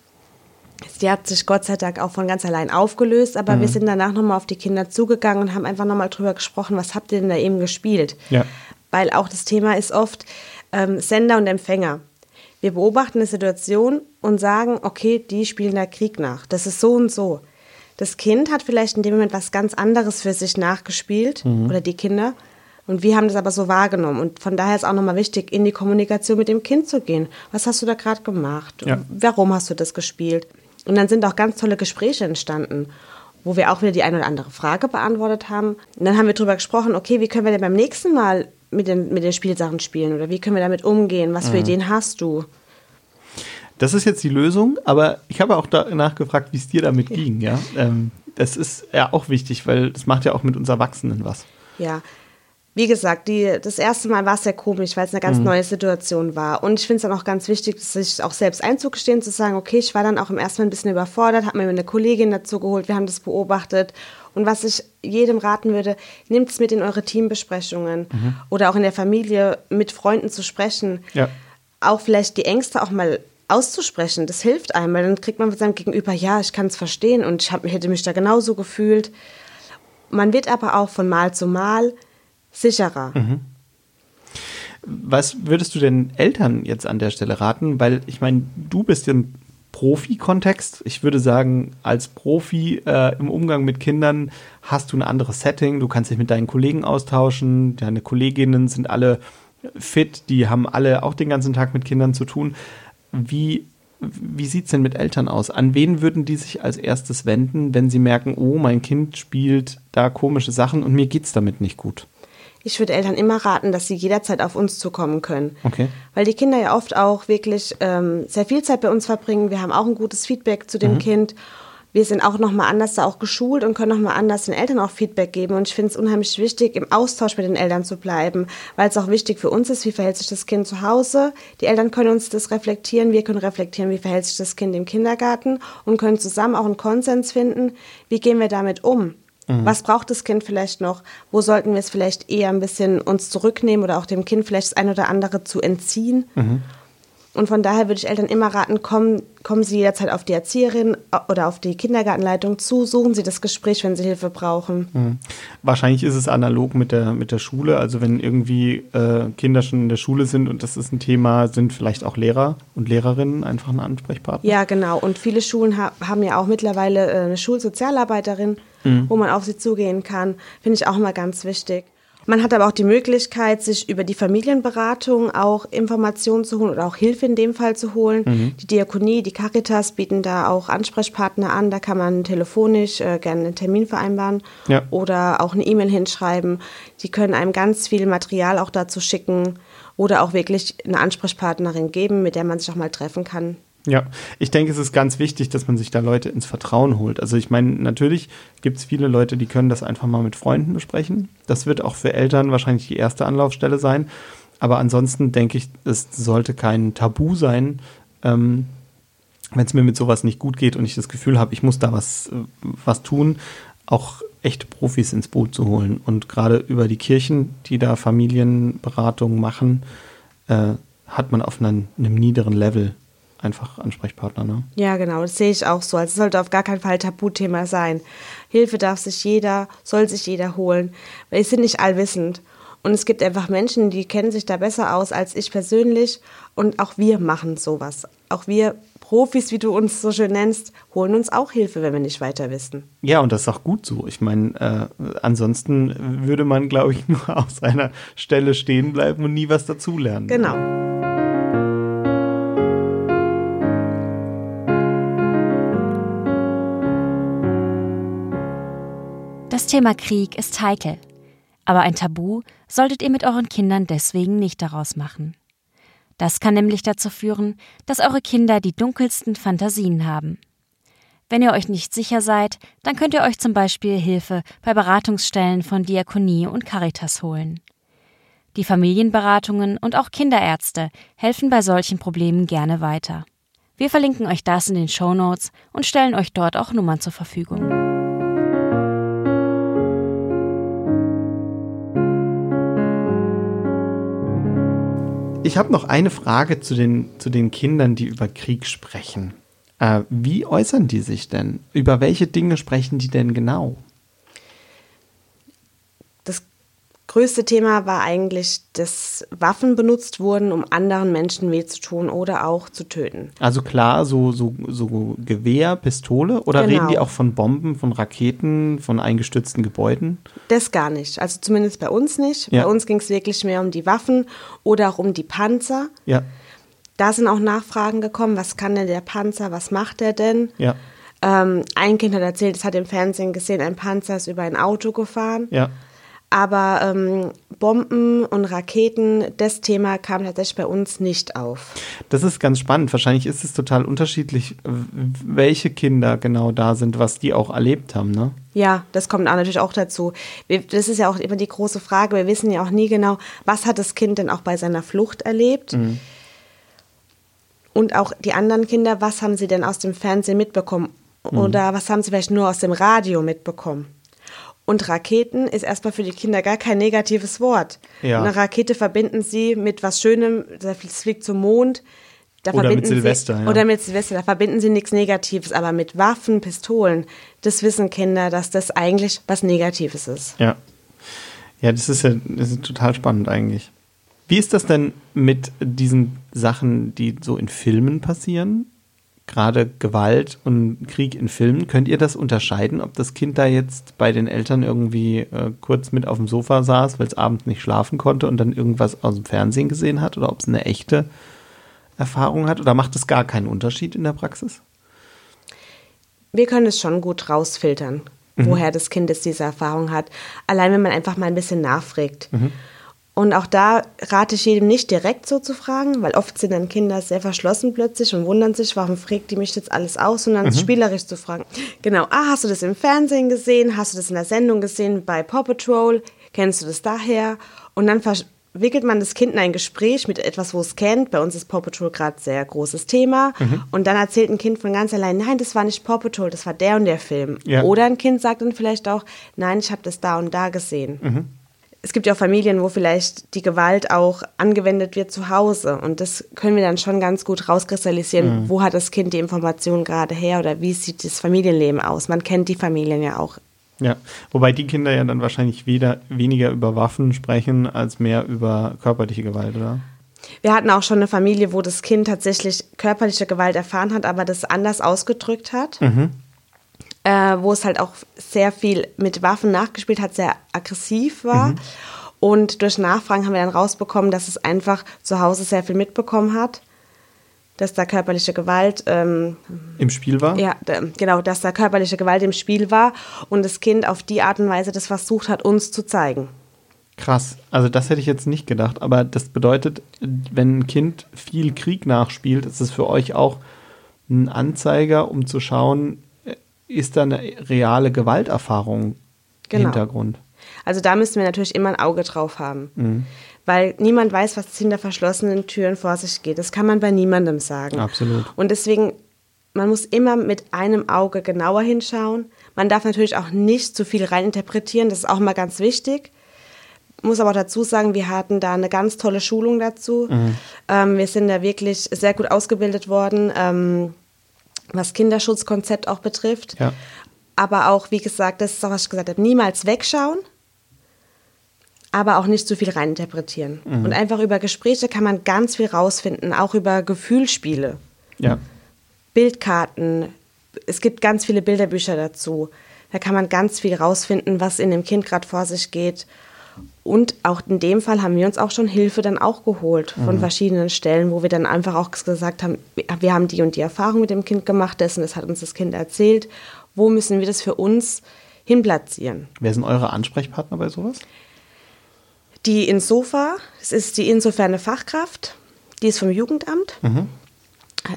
B: Sie hat sich Gott sei Dank auch von ganz allein aufgelöst, aber mhm. wir sind danach nochmal auf die Kinder zugegangen und haben einfach nochmal drüber gesprochen, was habt ihr denn da eben gespielt?
A: Ja.
B: Weil auch das Thema ist oft ähm, Sender und Empfänger. Wir beobachten eine Situation und sagen, okay, die spielen da Krieg nach. Das ist so und so. Das Kind hat vielleicht in dem Moment was ganz anderes für sich nachgespielt mhm. oder die Kinder. Und wir haben das aber so wahrgenommen. Und von daher ist auch nochmal wichtig, in die Kommunikation mit dem Kind zu gehen. Was hast du da gerade gemacht? Ja. Warum hast du das gespielt? Und dann sind auch ganz tolle Gespräche entstanden, wo wir auch wieder die eine oder andere Frage beantwortet haben. Und dann haben wir darüber gesprochen, okay, wie können wir denn beim nächsten Mal mit den, mit den Spielsachen spielen oder wie können wir damit umgehen? Was für mhm. Ideen hast du?
A: Das ist jetzt die Lösung, aber ich habe auch danach gefragt, wie es dir damit ging. Ja? Ähm, das ist ja auch wichtig, weil das macht ja auch mit uns Erwachsenen was.
B: Ja, wie gesagt, die, das erste Mal war es sehr komisch, weil es eine ganz mhm. neue Situation war. Und ich finde es dann auch ganz wichtig, sich auch selbst einzugestehen, zu sagen, okay, ich war dann auch im ersten Mal ein bisschen überfordert, habe mir eine Kollegin dazu geholt, wir haben das beobachtet. Und was ich jedem raten würde, nehmt es mit in eure Teambesprechungen mhm. oder auch in der Familie mit Freunden zu sprechen. Ja. Auch vielleicht die Ängste auch mal auszusprechen, das hilft einem, weil dann kriegt man von seinem Gegenüber, ja, ich kann es verstehen und ich hab, hätte mich da genauso gefühlt. Man wird aber auch von Mal zu Mal sicherer. Mhm.
A: Was würdest du denn Eltern jetzt an der Stelle raten? Weil ich meine, du bist im Profi-Kontext. Ich würde sagen, als Profi äh, im Umgang mit Kindern hast du ein anderes Setting. Du kannst dich mit deinen Kollegen austauschen. Deine Kolleginnen sind alle fit. Die haben alle auch den ganzen Tag mit Kindern zu tun. Wie wie sieht es denn mit Eltern aus? An wen würden die sich als erstes wenden, wenn sie merken, oh, mein Kind spielt da komische Sachen und mir geht es damit nicht gut?
B: ich würde Eltern immer raten, dass sie jederzeit auf uns zukommen können.
A: Okay.
B: Weil die Kinder ja oft auch wirklich ähm, sehr viel Zeit bei uns verbringen. Wir haben auch ein gutes Feedback zu dem mhm. Kind. Wir sind auch nochmal anders da auch geschult und können nochmal anders den Eltern auch Feedback geben. Und ich finde es unheimlich wichtig, im Austausch mit den Eltern zu bleiben, weil es auch wichtig für uns ist, wie verhält sich das Kind zu Hause. Die Eltern können uns das reflektieren, wir können reflektieren, wie verhält sich das Kind im Kindergarten und können zusammen auch einen Konsens finden, wie gehen wir damit um. Mhm. Was braucht das Kind vielleicht noch? Wo sollten wir es vielleicht eher ein bisschen uns zurücknehmen oder auch dem Kind vielleicht das ein oder andere zu entziehen? Mhm. Und von daher würde ich Eltern immer raten, kommen, kommen Sie jederzeit auf die Erzieherin oder auf die Kindergartenleitung zu, suchen Sie das Gespräch, wenn Sie Hilfe brauchen.
A: Mhm. Wahrscheinlich ist es analog mit der, mit der Schule. Also wenn irgendwie äh, Kinder schon in der Schule sind und das ist ein Thema, sind vielleicht auch Lehrer und Lehrerinnen einfach ein Ansprechpartner.
B: Ja, genau. Und viele Schulen ha haben ja auch mittlerweile äh, eine Schulsozialarbeiterin, mhm. wo man auf sie zugehen kann. Finde ich auch immer ganz wichtig. Man hat aber auch die Möglichkeit, sich über die Familienberatung auch Informationen zu holen oder auch Hilfe in dem Fall zu holen. Mhm. Die Diakonie, die Caritas bieten da auch Ansprechpartner an. Da kann man telefonisch äh, gerne einen Termin vereinbaren ja. oder auch eine E-Mail hinschreiben. Die können einem ganz viel Material auch dazu schicken oder auch wirklich eine Ansprechpartnerin geben, mit der man sich auch mal treffen kann.
A: Ja, ich denke, es ist ganz wichtig, dass man sich da Leute ins Vertrauen holt. Also ich meine, natürlich gibt es viele Leute, die können das einfach mal mit Freunden besprechen. Das wird auch für Eltern wahrscheinlich die erste Anlaufstelle sein. Aber ansonsten denke ich, es sollte kein Tabu sein, ähm, wenn es mir mit sowas nicht gut geht und ich das Gefühl habe, ich muss da was, was tun, auch echte Profis ins Boot zu holen. Und gerade über die Kirchen, die da Familienberatung machen, äh, hat man auf einem, einem niederen Level einfach Ansprechpartner, ne?
B: Ja, genau, das sehe ich auch so. Also es sollte auf gar keinen Fall Tabuthema sein. Hilfe darf sich jeder, soll sich jeder holen, weil sie sind nicht allwissend. Und es gibt einfach Menschen, die kennen sich da besser aus als ich persönlich. Und auch wir machen sowas. Auch wir Profis, wie du uns so schön nennst, holen uns auch Hilfe, wenn wir nicht weiter wissen.
A: Ja, und das ist auch gut so. Ich meine, äh, ansonsten würde man, glaube ich, nur auf seiner Stelle stehen bleiben und nie was dazulernen.
B: Genau.
C: Das Thema Krieg ist heikel. Aber ein Tabu solltet ihr mit euren Kindern deswegen nicht daraus machen. Das kann nämlich dazu führen, dass eure Kinder die dunkelsten Fantasien haben. Wenn ihr euch nicht sicher seid, dann könnt ihr euch zum Beispiel Hilfe bei Beratungsstellen von Diakonie und Caritas holen. Die Familienberatungen und auch Kinderärzte helfen bei solchen Problemen gerne weiter. Wir verlinken euch das in den Show Notes und stellen euch dort auch Nummern zur Verfügung.
A: Ich habe noch eine Frage zu den, zu den Kindern, die über Krieg sprechen. Äh, wie äußern die sich denn? Über welche Dinge sprechen die denn genau?
B: Größte Thema war eigentlich, dass Waffen benutzt wurden, um anderen Menschen weh zu tun oder auch zu töten.
A: Also klar, so, so, so Gewehr, Pistole oder genau. reden die auch von Bomben, von Raketen, von eingestürzten Gebäuden?
B: Das gar nicht. Also zumindest bei uns nicht. Ja. Bei uns ging es wirklich mehr um die Waffen oder auch um die Panzer.
A: Ja.
B: Da sind auch Nachfragen gekommen, was kann denn der Panzer, was macht er denn?
A: Ja.
B: Ähm, ein Kind hat erzählt, es hat im Fernsehen gesehen, ein Panzer ist über ein Auto gefahren.
A: Ja.
B: Aber ähm, Bomben und Raketen, das Thema kam tatsächlich bei uns nicht auf.
A: Das ist ganz spannend. Wahrscheinlich ist es total unterschiedlich, welche Kinder genau da sind, was die auch erlebt haben, ne?
B: Ja, das kommt auch natürlich auch dazu. das ist ja auch immer die große Frage. Wir wissen ja auch nie genau, was hat das Kind denn auch bei seiner Flucht erlebt. Mhm. Und auch die anderen Kinder, was haben sie denn aus dem Fernsehen mitbekommen? Mhm. Oder was haben sie vielleicht nur aus dem Radio mitbekommen? Und Raketen ist erstmal für die Kinder gar kein negatives Wort. Ja. Eine Rakete verbinden sie mit was Schönem, das fliegt zum Mond.
A: Da oder mit Silvester.
B: Sie, ja. Oder mit Silvester, da verbinden sie nichts Negatives. Aber mit Waffen, Pistolen, das wissen Kinder, dass das eigentlich was Negatives ist.
A: Ja. Ja, das ist ja das ist total spannend eigentlich. Wie ist das denn mit diesen Sachen, die so in Filmen passieren? Gerade Gewalt und Krieg in Filmen, könnt ihr das unterscheiden, ob das Kind da jetzt bei den Eltern irgendwie äh, kurz mit auf dem Sofa saß, weil es abends nicht schlafen konnte und dann irgendwas aus dem Fernsehen gesehen hat oder ob es eine echte Erfahrung hat oder macht es gar keinen Unterschied in der Praxis?
B: Wir können es schon gut rausfiltern, mhm. woher das Kind jetzt diese Erfahrung hat. Allein wenn man einfach mal ein bisschen nachfragt. Mhm. Und auch da rate ich jedem nicht direkt so zu fragen, weil oft sind dann Kinder sehr verschlossen plötzlich und wundern sich, warum fragt die mich jetzt alles aus, sondern mhm. spielerisch zu fragen. Genau, ah, hast du das im Fernsehen gesehen? Hast du das in der Sendung gesehen bei Paw Patrol? Kennst du das daher? Und dann verwickelt man das Kind in ein Gespräch mit etwas, wo es kennt. Bei uns ist Paw Patrol gerade sehr großes Thema. Mhm. Und dann erzählt ein Kind von ganz allein, nein, das war nicht Paw Patrol, das war der und der Film. Ja. Oder ein Kind sagt dann vielleicht auch, nein, ich habe das da und da gesehen. Mhm es gibt ja auch Familien, wo vielleicht die Gewalt auch angewendet wird zu Hause. Und das können wir dann schon ganz gut rauskristallisieren. Mhm. Wo hat das Kind die Information gerade her oder wie sieht das Familienleben aus? Man kennt die Familien ja auch.
A: Ja, wobei die Kinder ja dann wahrscheinlich weder, weniger über Waffen sprechen, als mehr über körperliche Gewalt, oder?
B: Wir hatten auch schon eine Familie, wo das Kind tatsächlich körperliche Gewalt erfahren hat, aber das anders ausgedrückt hat. Mhm äh, wo es halt auch sehr viel mit Waffen nachgespielt hat, sehr aggressiv war. Mhm. Und durch Nachfragen haben wir dann rausbekommen, dass es einfach zu Hause sehr viel mitbekommen hat, dass da körperliche Gewalt ähm,
A: im Spiel war.
B: Ja, genau, dass da körperliche Gewalt im Spiel war und das Kind auf die Art und Weise das versucht hat, uns zu zeigen.
A: Krass, also das hätte ich jetzt nicht gedacht, aber das bedeutet, wenn ein Kind viel Krieg nachspielt, ist es für euch auch ein Anzeiger, um zu schauen, ist da eine reale Gewalterfahrung genau. Hintergrund.
B: Also da müssen wir natürlich immer ein Auge drauf haben. Mhm. Weil niemand weiß, was hinter verschlossenen Türen vor sich geht. Das kann man bei niemandem sagen.
A: Absolut.
B: Und deswegen, man muss immer mit einem Auge genauer hinschauen. Man darf natürlich auch nicht zu viel reininterpretieren. Das ist auch mal ganz wichtig. Muss aber auch dazu sagen, wir hatten da eine ganz tolle Schulung dazu. Mhm. Ähm, wir sind da wirklich sehr gut ausgebildet worden. Ähm, was Kinderschutzkonzept auch betrifft. Ja. Aber auch, wie gesagt, das ist auch, was ich gesagt habe, niemals wegschauen, aber auch nicht zu viel reininterpretieren. Mhm. Und einfach über Gespräche kann man ganz viel rausfinden, auch über Gefühlsspiele.
A: Ja.
B: Bildkarten. Es gibt ganz viele Bilderbücher dazu. Da kann man ganz viel rausfinden, was in dem Kind gerade vor sich geht und auch in dem Fall haben wir uns auch schon Hilfe dann auch geholt von mhm. verschiedenen Stellen, wo wir dann einfach auch gesagt haben, wir haben die und die Erfahrung mit dem Kind gemacht, dessen, das hat uns das Kind erzählt. Wo müssen wir das für uns hinplatzieren?
A: Wer sind eure Ansprechpartner bei sowas?
B: Die Insofa, das ist die insofern Fachkraft, die ist vom Jugendamt. Mhm.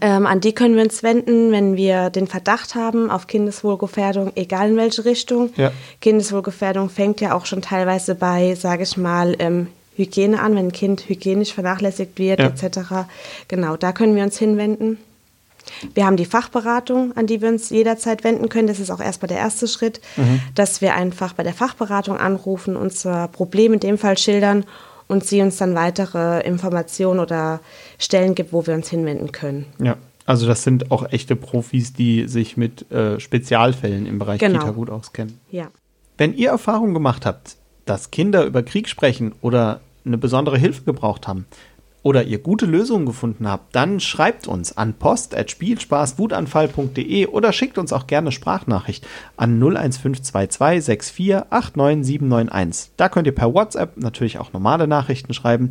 B: Ähm, an die können wir uns wenden, wenn wir den Verdacht haben auf Kindeswohlgefährdung, egal in welche Richtung. Ja. Kindeswohlgefährdung fängt ja auch schon teilweise bei, sage ich mal, ähm, Hygiene an, wenn ein Kind hygienisch vernachlässigt wird, ja. etc. Genau, da können wir uns hinwenden. Wir haben die Fachberatung, an die wir uns jederzeit wenden können. Das ist auch erstmal der erste Schritt, mhm. dass wir einfach bei der Fachberatung anrufen, unser Problem in dem Fall schildern und sie uns dann weitere Informationen oder Stellen gibt, wo wir uns hinwenden können.
A: Ja. Also das sind auch echte Profis, die sich mit äh, Spezialfällen im Bereich genau. Kita gut auskennen.
B: Ja.
A: Wenn ihr Erfahrung gemacht habt, dass Kinder über Krieg sprechen oder eine besondere Hilfe gebraucht haben, oder ihr gute Lösungen gefunden habt, dann schreibt uns an post.spielspaßwutanfall.de oder schickt uns auch gerne Sprachnachricht an 01522 6489791. Da könnt ihr per WhatsApp natürlich auch normale Nachrichten schreiben,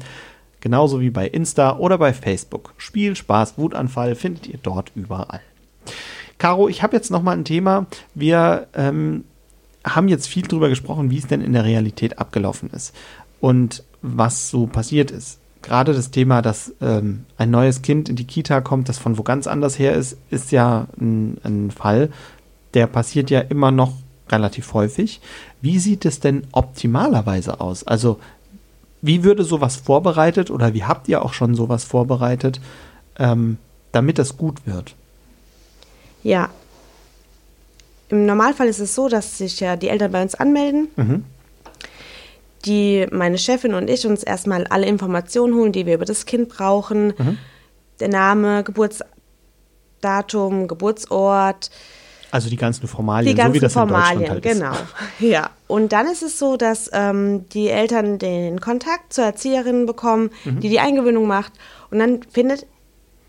A: genauso wie bei Insta oder bei Facebook. Spiel, Spaß, Wutanfall findet ihr dort überall. Caro, ich habe jetzt noch mal ein Thema. Wir ähm, haben jetzt viel darüber gesprochen, wie es denn in der Realität abgelaufen ist und was so passiert ist. Gerade das Thema, dass ähm, ein neues Kind in die Kita kommt, das von wo ganz anders her ist, ist ja ein, ein Fall, der passiert ja immer noch relativ häufig. Wie sieht es denn optimalerweise aus? Also wie würde sowas vorbereitet oder wie habt ihr auch schon sowas vorbereitet, ähm, damit das gut wird?
B: Ja, im Normalfall ist es so, dass sich ja die Eltern bei uns anmelden. Mhm. Die, meine Chefin und ich uns erstmal alle Informationen holen, die wir über das Kind brauchen. Mhm. Der Name, Geburtsdatum, Geburtsort.
A: Also die ganzen Formalien,
B: die ganzen
A: so wie das
B: Formalien,
A: in Deutschland
B: halt genau. Ist. Ja. Und dann ist es so, dass ähm, die Eltern den Kontakt zur Erzieherin bekommen, mhm. die die Eingewöhnung macht. Und dann findet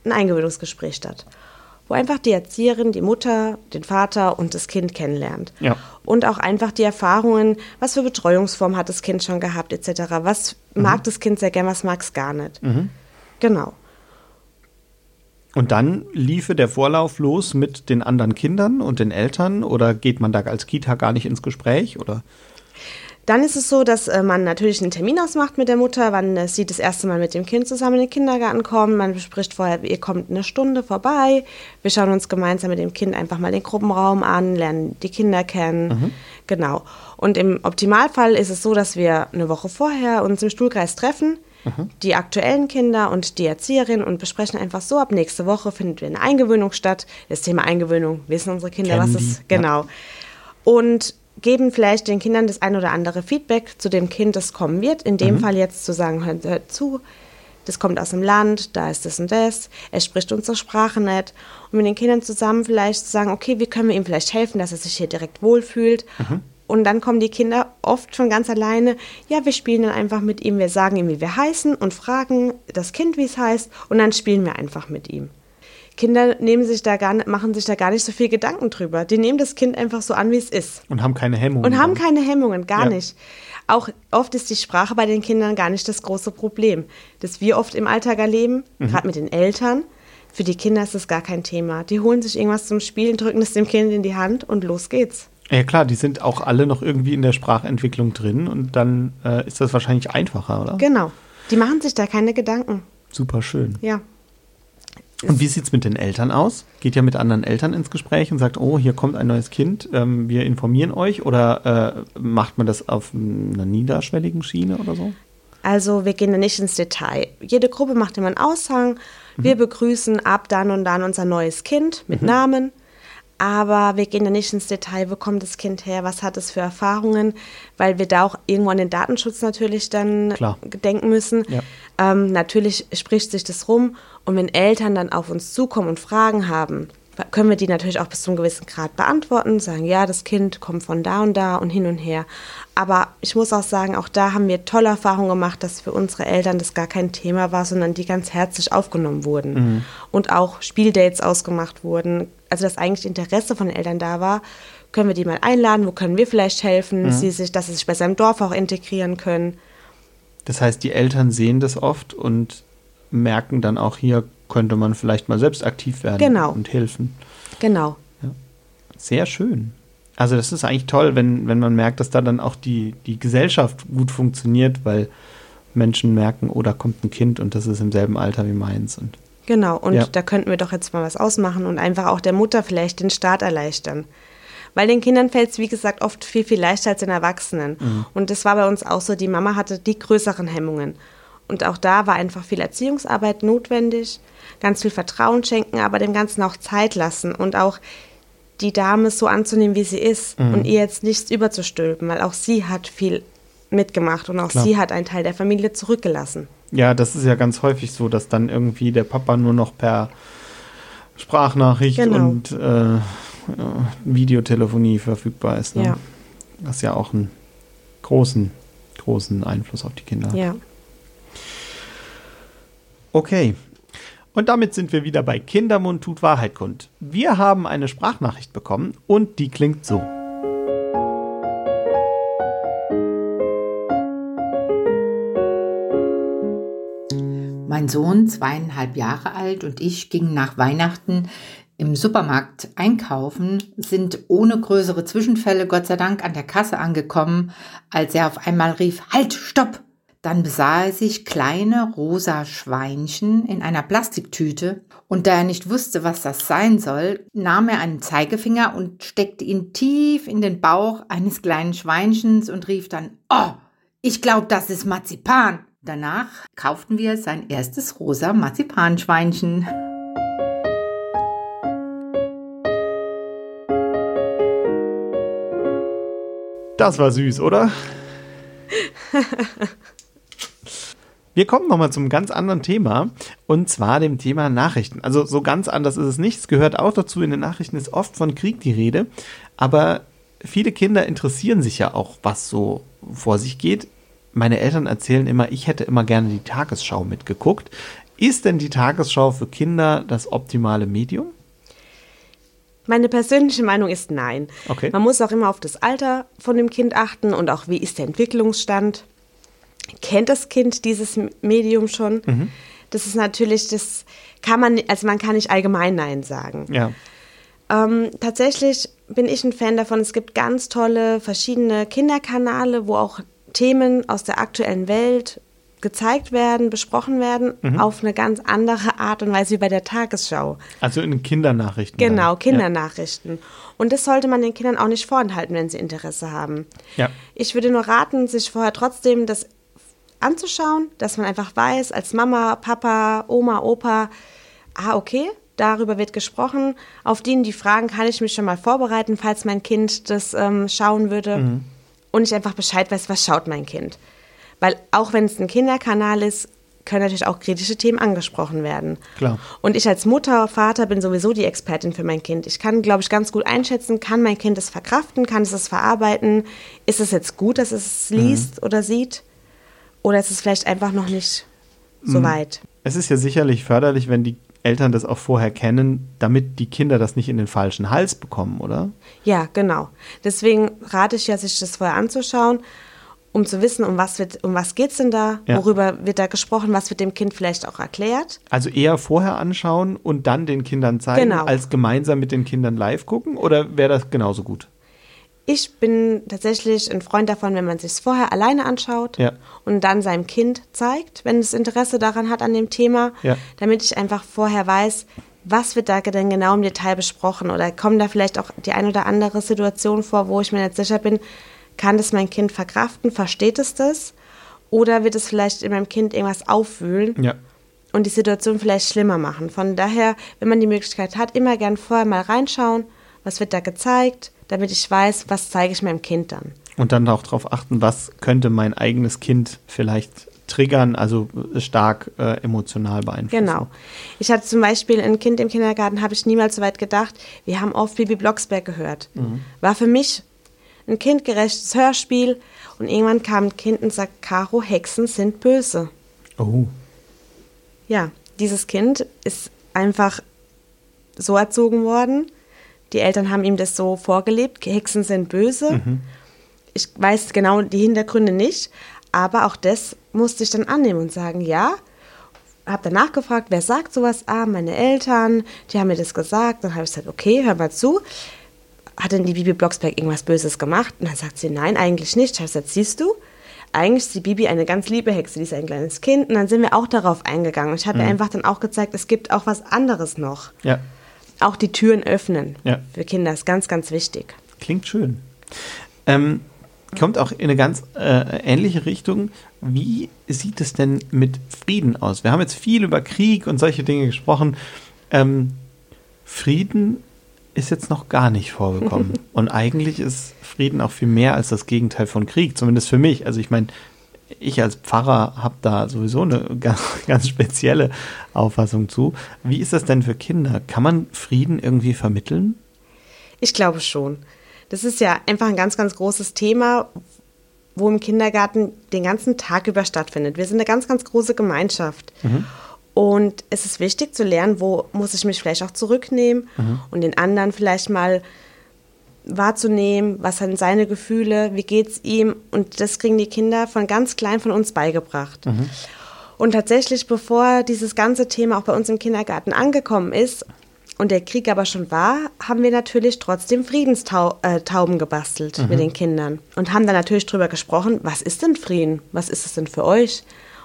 B: ein Eingewöhnungsgespräch statt wo einfach die Erzieherin die Mutter, den Vater und das Kind kennenlernt. Ja. Und auch einfach die Erfahrungen, was für Betreuungsform hat das Kind schon gehabt, etc. Was mhm. mag das Kind sehr gern, was mag es gar nicht. Mhm. Genau.
A: Und dann liefe der Vorlauf los mit den anderen Kindern und den Eltern oder geht man da als Kita gar nicht ins Gespräch oder?
B: Dann ist es so, dass äh, man natürlich einen Termin ausmacht mit der Mutter, wann sie das erste Mal mit dem Kind zusammen in den Kindergarten kommt. Man bespricht vorher, ihr kommt eine Stunde vorbei. Wir schauen uns gemeinsam mit dem Kind einfach mal den Gruppenraum an, lernen die Kinder kennen. Mhm. Genau. Und im Optimalfall ist es so, dass wir eine Woche vorher uns im Stuhlkreis treffen, mhm. die aktuellen Kinder und die Erzieherin und besprechen einfach so, ab nächste Woche findet eine Eingewöhnung statt. Das Thema Eingewöhnung wissen unsere Kinder, Kennen was es genau. Ja. Und geben vielleicht den Kindern das ein oder andere Feedback zu dem Kind, das kommen wird. In dem mhm. Fall jetzt zu sagen, hört, hört, zu, das kommt aus dem Land, da ist das und das, er spricht unsere Sprache nicht. Und mit den Kindern zusammen vielleicht zu sagen, okay, wie können wir ihm vielleicht helfen, dass er sich hier direkt wohlfühlt. Mhm. Und dann kommen die Kinder oft schon ganz alleine. Ja, wir spielen dann einfach mit ihm. Wir sagen ihm, wie wir heißen und fragen das Kind, wie es heißt. Und dann spielen wir einfach mit ihm. Kinder nehmen sich da gar, machen sich da gar nicht so viel Gedanken drüber. Die nehmen das Kind einfach so an, wie es ist.
A: Und haben keine Hemmungen.
B: Und haben keine Hemmungen, gar ja. nicht. Auch oft ist die Sprache bei den Kindern gar nicht das große Problem. Das wir oft im Alltag erleben, mhm. gerade mit den Eltern. Für die Kinder ist das gar kein Thema. Die holen sich irgendwas zum Spielen, drücken es dem Kind in die Hand und los geht's.
A: Ja klar, die sind auch alle noch irgendwie in der Sprachentwicklung drin und dann äh, ist das wahrscheinlich einfacher, oder?
B: Genau. Die machen sich da keine Gedanken.
A: Super schön.
B: Ja.
A: Und wie sieht es mit den Eltern aus? Geht ihr mit anderen Eltern ins Gespräch und sagt, oh, hier kommt ein neues Kind, ähm, wir informieren euch? Oder äh, macht man das auf einer niederschwelligen Schiene oder so?
B: Also wir gehen da nicht ins Detail. Jede Gruppe macht immer einen Aushang. Wir mhm. begrüßen ab dann und dann unser neues Kind mit mhm. Namen. Aber wir gehen da nicht ins Detail, wo kommt das Kind her, was hat es für Erfahrungen, weil wir da auch irgendwo an den Datenschutz natürlich dann Klar. denken müssen. Ja. Ähm, natürlich spricht sich das rum und wenn Eltern dann auf uns zukommen und Fragen haben, können wir die natürlich auch bis zu einem gewissen Grad beantworten, sagen, ja, das Kind kommt von da und da und hin und her. Aber ich muss auch sagen, auch da haben wir tolle Erfahrungen gemacht, dass für unsere Eltern das gar kein Thema war, sondern die ganz herzlich aufgenommen wurden. Mhm. Und auch Spieldates ausgemacht wurden. Also, dass eigentlich Interesse von den Eltern da war, können wir die mal einladen, wo können wir vielleicht helfen, mhm. sie sich, dass sie sich bei seinem Dorf auch integrieren können.
A: Das heißt, die Eltern sehen das oft und merken dann auch hier, könnte man vielleicht mal selbst aktiv werden
B: genau.
A: und helfen.
B: Genau.
A: Ja. Sehr schön. Also das ist eigentlich toll, wenn, wenn man merkt, dass da dann auch die, die Gesellschaft gut funktioniert, weil Menschen merken, oh, da kommt ein Kind und das ist im selben Alter wie meins. Und
B: genau, und ja. da könnten wir doch jetzt mal was ausmachen und einfach auch der Mutter vielleicht den Start erleichtern. Weil den Kindern fällt es, wie gesagt, oft viel, viel leichter als den Erwachsenen. Mhm. Und das war bei uns auch so, die Mama hatte die größeren Hemmungen. Und auch da war einfach viel Erziehungsarbeit notwendig, ganz viel Vertrauen schenken, aber dem Ganzen auch Zeit lassen und auch die Dame so anzunehmen, wie sie ist mhm. und ihr jetzt nichts überzustülpen, weil auch sie hat viel mitgemacht und auch Klar. sie hat einen Teil der Familie zurückgelassen.
A: Ja, das ist ja ganz häufig so, dass dann irgendwie der Papa nur noch per Sprachnachricht genau. und äh, Videotelefonie verfügbar ist. Ne? Ja. Was ja auch einen großen, großen Einfluss auf die Kinder hat.
B: Ja.
A: Okay. Und damit sind wir wieder bei Kindermund tut Wahrheit kund. Wir haben eine Sprachnachricht bekommen und die klingt so.
D: Mein Sohn, zweieinhalb Jahre alt, und ich gingen nach Weihnachten im Supermarkt einkaufen, sind ohne größere Zwischenfälle Gott sei Dank an der Kasse angekommen, als er auf einmal rief, Halt, stopp! Dann besah er sich kleine rosa Schweinchen in einer Plastiktüte, und da er nicht wusste, was das sein soll, nahm er einen Zeigefinger und steckte ihn tief in den Bauch eines kleinen Schweinchens und rief dann, Oh, ich glaube, das ist Marzipan. Danach kauften wir sein erstes rosa Marzipanschweinchen.
A: Das war süß, oder? Wir kommen nochmal zum ganz anderen Thema und zwar dem Thema Nachrichten. Also so ganz anders ist es nicht. Es gehört auch dazu, in den Nachrichten ist oft von Krieg die Rede, aber viele Kinder interessieren sich ja auch, was so vor sich geht. Meine Eltern erzählen immer, ich hätte immer gerne die Tagesschau mitgeguckt. Ist denn die Tagesschau für Kinder das optimale Medium?
B: Meine persönliche Meinung ist nein.
A: Okay.
B: Man muss auch immer auf das Alter von dem Kind achten und auch wie ist der Entwicklungsstand. Kennt das Kind dieses Medium schon?
A: Mhm.
B: Das ist natürlich, das kann man, also man kann nicht allgemein Nein sagen.
A: Ja.
B: Ähm, tatsächlich bin ich ein Fan davon. Es gibt ganz tolle verschiedene Kinderkanäle, wo auch Themen aus der aktuellen Welt gezeigt werden, besprochen werden,
A: Mhm.
B: auf eine ganz andere Art und Weise wie bei der Tagesschau.
A: Also in Kindernachrichten.
B: Genau,
A: dann.
B: Kindernachrichten. Und das sollte man den Kindern auch nicht vorenthalten, wenn sie Interesse haben.
A: Ja.
B: Ich würde nur raten, sich vorher trotzdem das anzuschauen, dass man einfach weiß, als Mama, Papa, Oma, Opa, ah, okay, darüber wird gesprochen. Auf die, die Fragen kann ich mich schon mal vorbereiten, falls mein Kind das ähm, schauen würde. Und ich einfach Bescheid weiß, was schaut mein Kind. Weil auch wenn es ein Kinderkanal ist, können natürlich auch kritische Themen angesprochen werden.
A: Klar.
B: Und ich als Mutter, Vater bin sowieso die Expertin für mein Kind. Ich kann, glaube ich, ganz gut einschätzen, kann mein Kind es verkraften, kann es es verarbeiten? Ist es jetzt gut, dass es es liest oder sieht? Oder ist es vielleicht einfach noch nicht so weit?
A: Es ist ja sicherlich förderlich, wenn die Eltern das auch vorher kennen, damit die Kinder das nicht in den falschen Hals bekommen, oder?
B: Ja, genau. Deswegen rate ich ja, sich das vorher anzuschauen, um zu wissen, um was, wird, um was geht es denn da,
A: Ja.
B: worüber wird da gesprochen, was wird dem Kind vielleicht auch erklärt.
A: Also eher vorher anschauen und dann den Kindern zeigen,
B: Genau.
A: als gemeinsam mit den Kindern live gucken? Oder wäre das genauso gut?
B: Ich bin tatsächlich ein Freund davon, wenn man sich es vorher alleine anschaut
A: Ja.
B: und dann seinem Kind zeigt, wenn es Interesse daran hat an dem Thema,
A: Ja.
B: damit ich einfach vorher weiß, was wird da denn genau im Detail besprochen oder kommen da vielleicht auch die ein oder andere Situation vor, wo ich mir nicht sicher bin, kann das mein Kind verkraften, versteht es das oder wird es vielleicht in meinem Kind irgendwas aufwühlen
A: Ja.
B: und die Situation vielleicht schlimmer machen. Von daher, wenn man die Möglichkeit hat, immer gern vorher mal reinschauen, was wird da gezeigt, damit ich weiß, was zeige ich meinem Kind dann.
A: Und dann auch darauf achten, was könnte mein eigenes Kind vielleicht triggern, also stark äh, emotional beeinflussen.
B: Genau. Ich hatte zum Beispiel ein Kind im Kindergarten, habe ich niemals so weit gedacht. Wir haben oft Bibi Blocksberg gehört. War für mich ein kindgerechtes Hörspiel und irgendwann kam ein Kind und sagt, Caro, Hexen sind böse.
A: Oh.
B: Ja, dieses Kind ist einfach so erzogen worden. Die Eltern haben ihm das so vorgelebt. Hexen sind böse. Ich weiß genau die Hintergründe nicht, aber auch das musste ich dann annehmen und sagen, ja. Habe dann nachgefragt, wer sagt sowas? Ah, meine Eltern, die haben mir das gesagt. Dann habe ich gesagt, okay, hör mal zu. Hat denn die Bibi Blocksberg irgendwas Böses gemacht? Und dann sagt sie, nein, eigentlich nicht. Ich habe gesagt, siehst du, eigentlich ist die Bibi eine ganz liebe Hexe, die ist ein kleines Kind. Und dann sind wir auch darauf eingegangen. Ich habe ihr einfach dann auch gezeigt, es gibt auch was anderes noch.
A: Ja,
B: Auch die Türen öffnen
A: Ja.
B: für Kinder ist ganz, ganz wichtig.
A: klingt schön. Ähm, kommt auch in eine ganz äh, ähnliche Richtung. Wie sieht es denn mit Frieden aus? Wir haben jetzt viel über Krieg und solche Dinge gesprochen. Ähm, Frieden ist jetzt noch gar nicht vorgekommen. und eigentlich ist Frieden auch viel mehr als das Gegenteil von Krieg, zumindest für mich. Also ich meine, ich als Pfarrer habe da sowieso eine ganz, ganz spezielle Auffassung zu. Wie ist das denn für Kinder? Kann man Frieden irgendwie vermitteln?
B: Ich glaube schon. Das ist ja einfach ein ganz, ganz großes Thema, wo im Kindergarten den ganzen Tag über stattfindet. Wir sind eine ganz, ganz große Gemeinschaft. Und es ist wichtig zu lernen, wo muss ich mich vielleicht auch zurücknehmen und den anderen vielleicht mal wahrzunehmen, was sind seine Gefühle, wie geht's ihm. Und das kriegen die Kinder von ganz klein von uns beigebracht. Und tatsächlich, bevor dieses ganze Thema auch bei uns im Kindergarten angekommen ist, und der Krieg aber schon war, haben wir natürlich trotzdem Friedenstauben gebastelt mhm. mit den Kindern und haben dann natürlich drüber gesprochen, was ist denn Frieden? Was ist es denn für euch?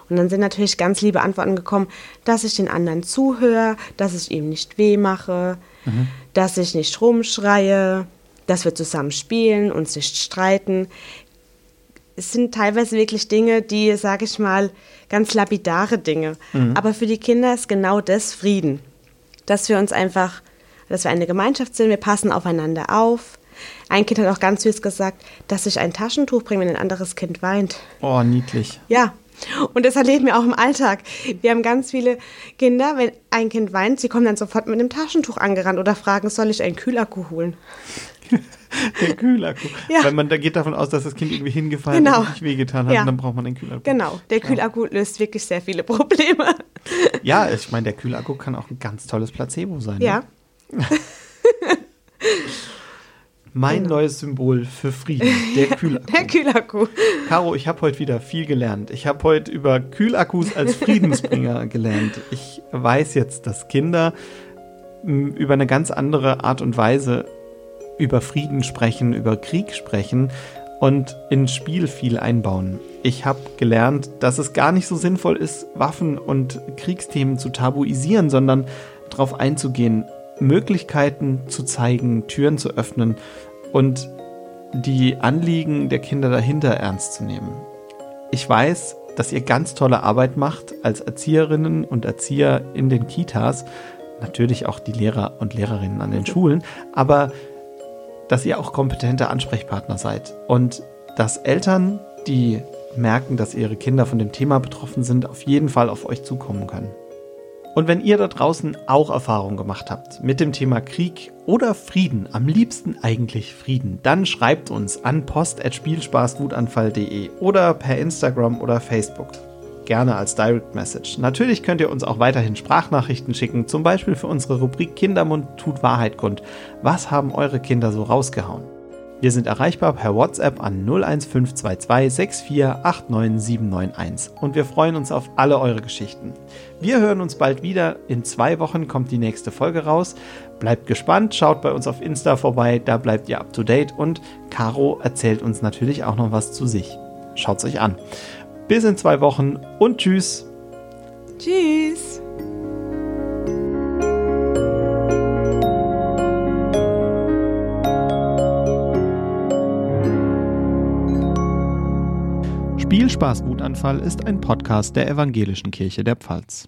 B: Und dann sind natürlich ganz liebe Antworten gekommen, dass ich den anderen zuhöre, dass ich ihm nicht weh mache, mhm. dass ich nicht rumschreie, dass wir zusammen spielen, uns nicht streiten. Es sind teilweise wirklich Dinge, die, sage ich mal, ganz lapidare Dinge. Mhm. Aber für die Kinder ist genau das Frieden. Dass wir uns einfach, dass wir eine Gemeinschaft sind, wir passen aufeinander auf. Ein Kind hat auch ganz süß gesagt, dass ich ein Taschentuch bringe, wenn ein anderes Kind weint.
A: Oh, niedlich.
B: Ja, und das erleben wir auch im Alltag. Wir haben ganz viele Kinder, wenn ein Kind weint, sie kommen dann sofort mit einem Taschentuch angerannt oder fragen, soll ich einen Kühlakku holen?
A: Der Kühlakku. Ja. Weil man da geht davon aus, dass das Kind irgendwie hingefallen genau. und nicht wehgetan hat ja. und dann braucht man einen Kühlakku.
B: Genau, der Kühlakku löst wirklich sehr viele Probleme.
A: Ja, ich meine, der Kühlakku kann auch ein ganz tolles Placebo sein.
B: Ja.
A: Ne? Mein genau. neues Symbol für Frieden, der Kühlakku.
B: der Kühlakku.
A: Caro, ich habe heute wieder viel gelernt. Ich habe heute über Kühlakkus als Friedensbringer gelernt. Ich weiß jetzt, dass Kinder über eine ganz andere Art und Weise über Frieden sprechen, über Krieg sprechen und ins Spiel viel einbauen. Ich habe gelernt, dass es gar nicht so sinnvoll ist, Waffen und Kriegsthemen zu tabuisieren, sondern darauf einzugehen, Möglichkeiten zu zeigen, Türen zu öffnen und die Anliegen der Kinder dahinter ernst zu nehmen. Ich weiß, dass ihr ganz tolle Arbeit macht als Erzieherinnen und Erzieher in den Kitas, natürlich auch die Lehrer und Lehrerinnen an den Schulen, aber dass ihr auch kompetente Ansprechpartner seid und dass Eltern, die merken, dass ihre Kinder von dem Thema betroffen sind, auf jeden Fall auf euch zukommen können. Und wenn ihr da draußen auch Erfahrungen gemacht habt mit dem Thema Krieg oder Frieden, am liebsten eigentlich Frieden, dann schreibt uns an post.spielspaßwutanfall.de oder per Instagram oder Facebook gerne als Direct Message. Natürlich könnt ihr uns auch weiterhin Sprachnachrichten schicken, zum Beispiel für unsere Rubrik Kindermund tut Wahrheit kund. Was haben eure Kinder so rausgehauen? Wir sind erreichbar per WhatsApp an 01522 6489791 und wir freuen uns auf alle eure Geschichten. Wir hören uns bald wieder. In zwei Wochen kommt die nächste Folge raus. Bleibt gespannt, schaut bei uns auf Insta vorbei, da bleibt ihr up to date und Caro erzählt uns natürlich auch noch was zu sich. Schaut's euch an. Bis in zwei Wochen und tschüss.
B: Tschüss.
A: Spielspaß Wutanfall ist ein Podcast der Evangelischen Kirche der Pfalz.